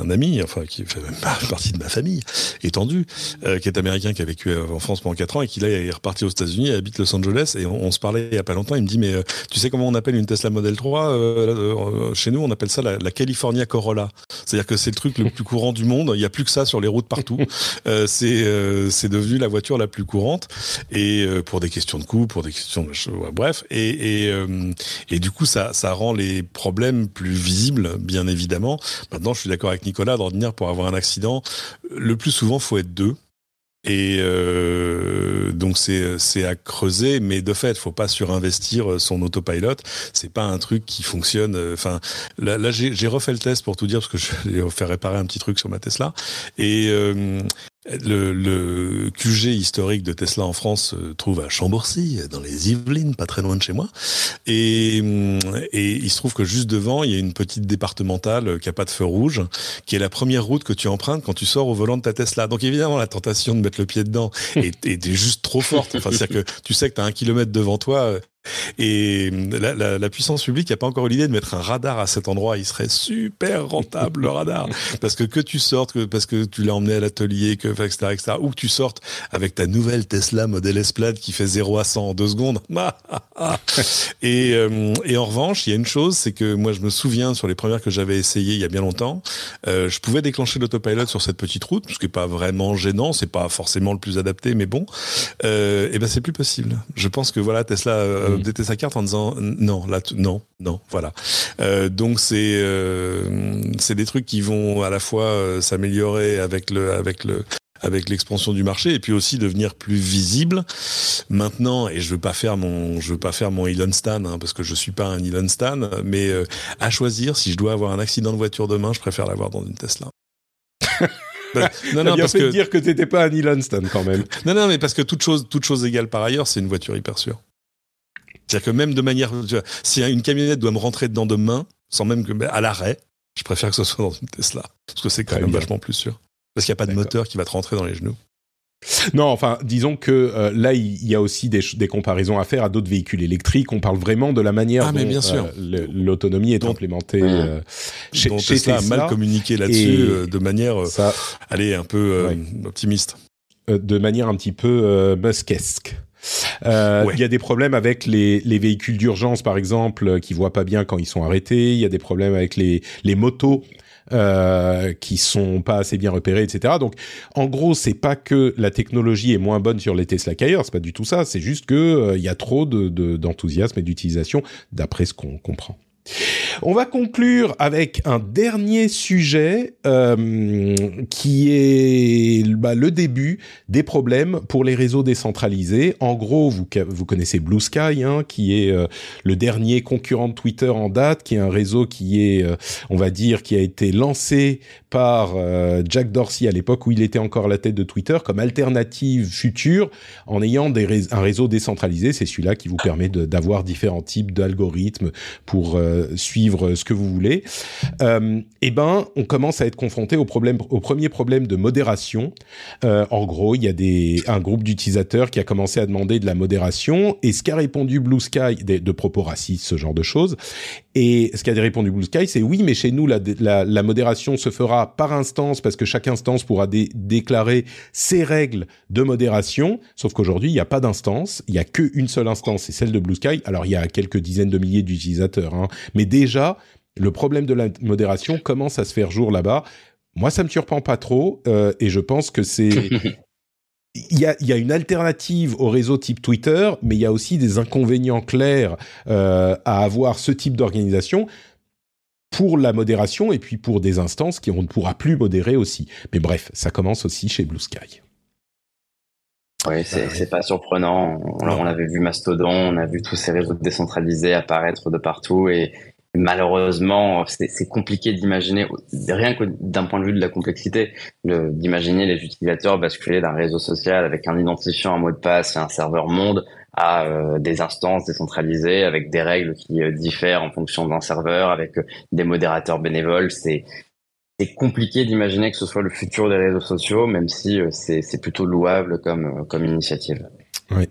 un, ami, enfin, qui fait même partie de ma famille étendue, euh, qui est américain, qui a vécu en France pendant 4 ans et qui là est reparti aux États-Unis, habite Los Angeles et on, se parlait il y a pas longtemps. Il me dit, mais euh, tu sais comment on appelle une Tesla Model 3 euh, Chez nous, on appelle ça la, la California Corolla. C'est-à-dire que c'est le truc le plus courant du monde. Il n'y a plus que ça sur les routes partout. c'est c'est devenu la voiture la plus courante et pour des questions de coût, pour des questions de bref. Et et, et du coup, ça ça rend les problèmes plus visibles, bien évidemment Maintenant, je suis d'accord avec Nicolas, d'ordinaire, pour avoir un accident, le plus souvent, faut être deux. Et euh, donc c'est à creuser, mais de fait, faut pas surinvestir son autopilot. C'est pas un truc qui fonctionne. Euh, enfin, là, j'ai refait le test pour tout dire parce que je vais faire réparer un petit truc sur ma Tesla et euh, le, le, QG historique de Tesla en France se trouve à Chambourcy, dans les Yvelines, pas très loin de chez moi. Et, et il se trouve que juste devant, il y a une petite départementale qui a pas de feu rouge, qui est la première route que tu empruntes quand tu sors au volant de ta Tesla. Donc évidemment, la tentation de mettre le pied dedans est, est juste trop forte. Enfin, c'est-à-dire que tu sais que tu as un kilomètre devant toi, et la, la, la puissance publique n'a pas encore eu l'idée de mettre un radar à cet endroit. Il serait super rentable le radar, parce que que tu sortes, que, parce que tu l'as emmené à l'atelier, que etc., etc., ou que tu sortes avec ta nouvelle Tesla Model S Plaid qui fait 0 à 100 en deux secondes. et, euh, et en revanche, il y a une chose, c'est que moi je me souviens sur les premières que j'avais essayées il y a bien longtemps, euh, je pouvais déclencher l'autopilot sur cette petite route, ce qui est pas vraiment gênant, c'est pas forcément le plus adapté, mais bon, euh, et ben c'est plus possible. Je pense que voilà Tesla euh, updater sa carte en disant non, là, non, non, voilà. Euh, donc c'est euh, c'est des trucs qui vont à la fois euh, s'améliorer avec le avec le avec l'expansion du marché et puis aussi devenir plus visible. Maintenant, et je veux pas faire mon, je veux pas faire mon Elon Stan hein, parce que je suis pas un Elon Stan, mais euh, à choisir, si je dois avoir un accident de voiture demain, je préfère l'avoir dans une Tesla. Non, non, parce fait que... dire que t'étais pas un Elon Stan quand même. non, non, mais parce que toute chose, toute chose égale par ailleurs, c'est une voiture hyper sûre. C'est-à-dire que même de manière, si une camionnette doit me rentrer dedans demain, sans même que à l'arrêt, je préfère que ce soit dans une Tesla, parce que c'est quand même vachement plus sûr. Parce qu'il n'y a pas de moteur qui va te rentrer dans les genoux. Non, enfin, disons que euh, là, il y a aussi des, comparaisons à faire à d'autres véhicules électriques. On parle vraiment de la manière ah, dont euh, l'autonomie est implémentée euh, chez, Tesla. a mal communiqué là-dessus de manière, ça, allez, un peu optimiste. de manière un petit peu muskesque. Euh, il y a des problèmes avec les, les véhicules d'urgence, par exemple, qui voient pas bien quand ils sont arrêtés. Il y a des problèmes avec les, les motos euh, qui sont pas assez bien repérés, etc. Donc, en gros, c'est pas que la technologie est moins bonne sur les Tesla qu'ailleurs, c'est pas du tout ça. C'est juste que euh, il y a trop de d'enthousiasme et d'utilisation, d'après ce qu'on comprend. On va conclure avec un dernier sujet euh, qui est bah, le début des problèmes pour les réseaux décentralisés. En gros, vous, vous connaissez Blue Sky, hein, qui est euh, le dernier concurrent de Twitter en date, qui est un réseau qui est, euh, on va dire, qui a été lancé par Jack Dorsey à l'époque où il était encore à la tête de Twitter comme alternative future en ayant un réseau décentralisé. C'est celui-là qui vous permet d'avoir différents types d'algorithmes pour suivre ce que vous voulez, euh, eh ben, on commence à être confronté au au premier problème de modération. Euh, en gros, il y a des, un groupe d'utilisateurs qui a commencé à demander de la modération, et ce qu'a répondu Blue Sky, de propos racistes, ce genre de choses, Et ce qu'a répondu Blue Sky, c'est oui, mais chez nous, la, la, la, modération se fera par instance parce que chaque instance pourra déclarer ses règles de modération. Sauf qu'aujourd'hui, il n'y a pas d'instance, il n'y a qu'une seule instance, c'est celle de Blue Sky. Alors, il y a quelques dizaines de milliers d'utilisateurs, hein, mais déjà, le problème de la modération commence à se faire jour là-bas. Moi, ça me surprend pas trop, euh, et je pense que c'est il y a, y a, une alternative au réseau type Twitter, mais il y a aussi des inconvénients clairs euh, à avoir ce type d'organisation pour la modération et puis pour des instances qui on ne pourra plus modérer aussi. Mais bref, ça commence aussi chez Blue Sky. Oui, c'est pas surprenant. On, on, avait vu Mastodon, on a vu tous ces réseaux décentralisés apparaître de partout et, malheureusement, c'est compliqué d'imaginer, rien que d'un point de vue de la complexité, d'imaginer les utilisateurs basculer d'un réseau social avec un identifiant, un mot de passe et un serveur monde à euh, des instances décentralisées avec des règles qui euh, diffèrent en fonction d'un serveur, avec euh, des modérateurs bénévoles. C'est compliqué d'imaginer que ce soit le futur des réseaux sociaux, même si c'est plutôt louable comme, comme initiative. Oui.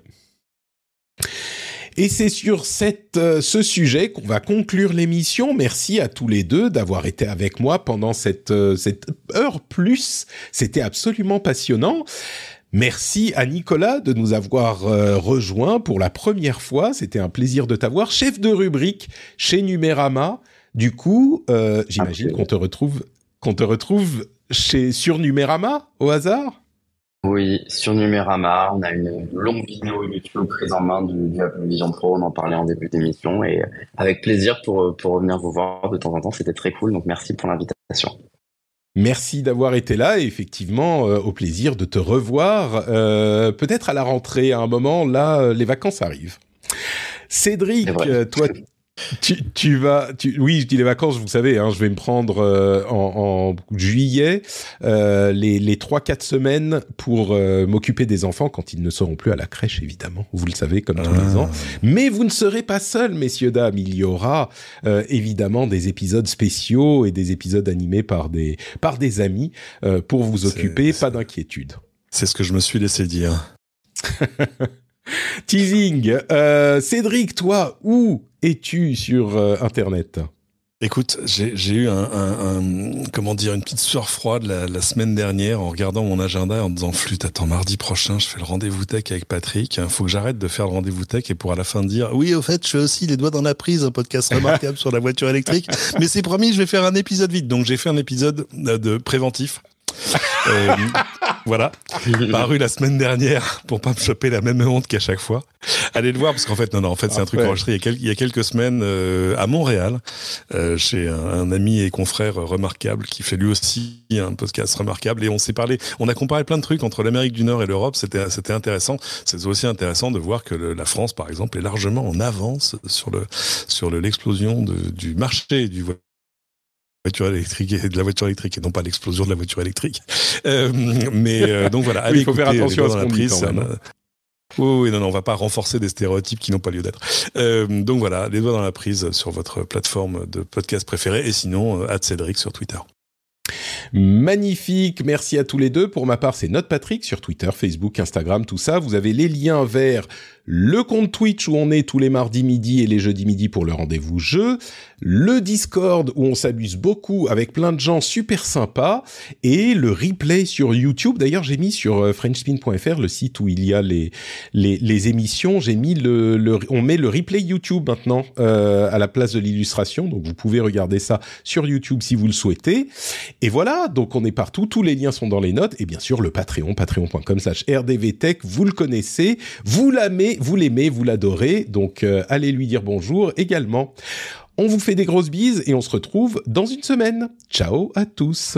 Et c'est sur cette, euh, ce sujet qu'on va conclure l'émission. Merci à tous les deux d'avoir été avec moi pendant cette, euh, cette heure plus. C'était absolument passionnant. Merci à Nicolas de nous avoir euh, rejoint pour la première fois. C'était un plaisir de t'avoir. Chef de rubrique chez Numérama. Du coup, j'imagine qu'on te retrouve, qu'on te retrouve chez, sur Numérama au hasard? Oui, sur Numérama, on a une longue vidéo YouTube prise en main du, Apple Vision Pro, on en parlait en début d'émission, et avec plaisir pour, pour revenir vous voir de temps en temps, c'était très cool, donc merci pour l'invitation. Merci d'avoir été là et effectivement euh, au plaisir de te revoir, euh, peut-être à la rentrée à un moment, là euh, les vacances arrivent. Cédric, toi, tu, tu, vas, tu, oui, je dis les vacances, vous savez, hein, je vais me prendre euh, en, en, juillet euh, les, les 3-4 semaines pour euh, m'occuper des enfants quand ils ne seront plus à la crèche, évidemment. Vous le savez, comme tous les ah. ans. Mais vous ne serez pas seuls, messieurs, dames. Il y aura euh, évidemment des épisodes spéciaux et des épisodes animés par des, par des amis pour vous occuper. Pas d'inquiétude. C'est ce que je me suis laissé dire. Teasing. Euh, Cédric, toi, où es-tu sur euh, Internet? Écoute, j'ai eu un, comment dire une petite sueur froide la, semaine dernière en regardant mon agenda et en disant flûte attends mardi prochain je fais le rendez-vous tech avec Patrick. Il faut que j'arrête de faire le rendez-vous tech et pour à la fin dire oui au fait je fais aussi les doigts dans la prise un podcast remarquable sur la voiture électrique. Mais c'est promis je vais faire un épisode vite. Donc j'ai fait un épisode de préventif euh, voilà, paru la semaine dernière pour pas me choper la même honte qu'à chaque fois. Allez le voir parce qu'en fait non non en fait c'est un truc enregistré il y a, quelques, il y a quelques semaines euh, à Montréal euh, chez un, ami et confrère remarquable qui fait lui aussi un podcast remarquable. Et on s'est parlé on a comparé plein de trucs entre l'Amérique du Nord et l'Europe. C'était c'était intéressant. C'est aussi intéressant de voir que la France par exemple est largement en avance sur le sur l'explosion du marché du voiture électrique et de la voiture électrique et non pas l'explosion de la voiture électrique. Euh, mais euh, donc voilà, il faut faire attention à ce qu'on dit Oui, non, non, on va pas renforcer des stéréotypes qui n'ont pas lieu d'être. Euh, donc voilà, les doigts dans la prise sur votre plateforme de podcast préférée et sinon, euh, Cédric sur Twitter. Magnifique, merci à tous les deux. Pour ma part, c'est Note Patrick sur Twitter, Facebook, Instagram, tout ça. Vous avez les liens vers le compte Twitch où on est tous les mardis midi et les jeudis midi pour le rendez-vous jeu, le Discord où on s'amuse beaucoup avec plein de gens super sympas et le replay sur YouTube. D'ailleurs, j'ai mis sur euh, frenchspin.fr le site où il y a les les, les émissions. J'ai mis le, le, on met le replay YouTube maintenant euh, à la place de l'illustration, donc vous pouvez regarder ça sur YouTube si vous le souhaitez. Et voilà, donc on est partout. Tous les liens sont dans les notes et bien sûr le Patreon, patreon.com/rdvtech. Vous le connaissez, vous l'aimez vous l'aimez, vous l'adorez, donc euh, allez lui dire bonjour également. On vous fait des grosses bises et on se retrouve dans une semaine. Ciao à tous.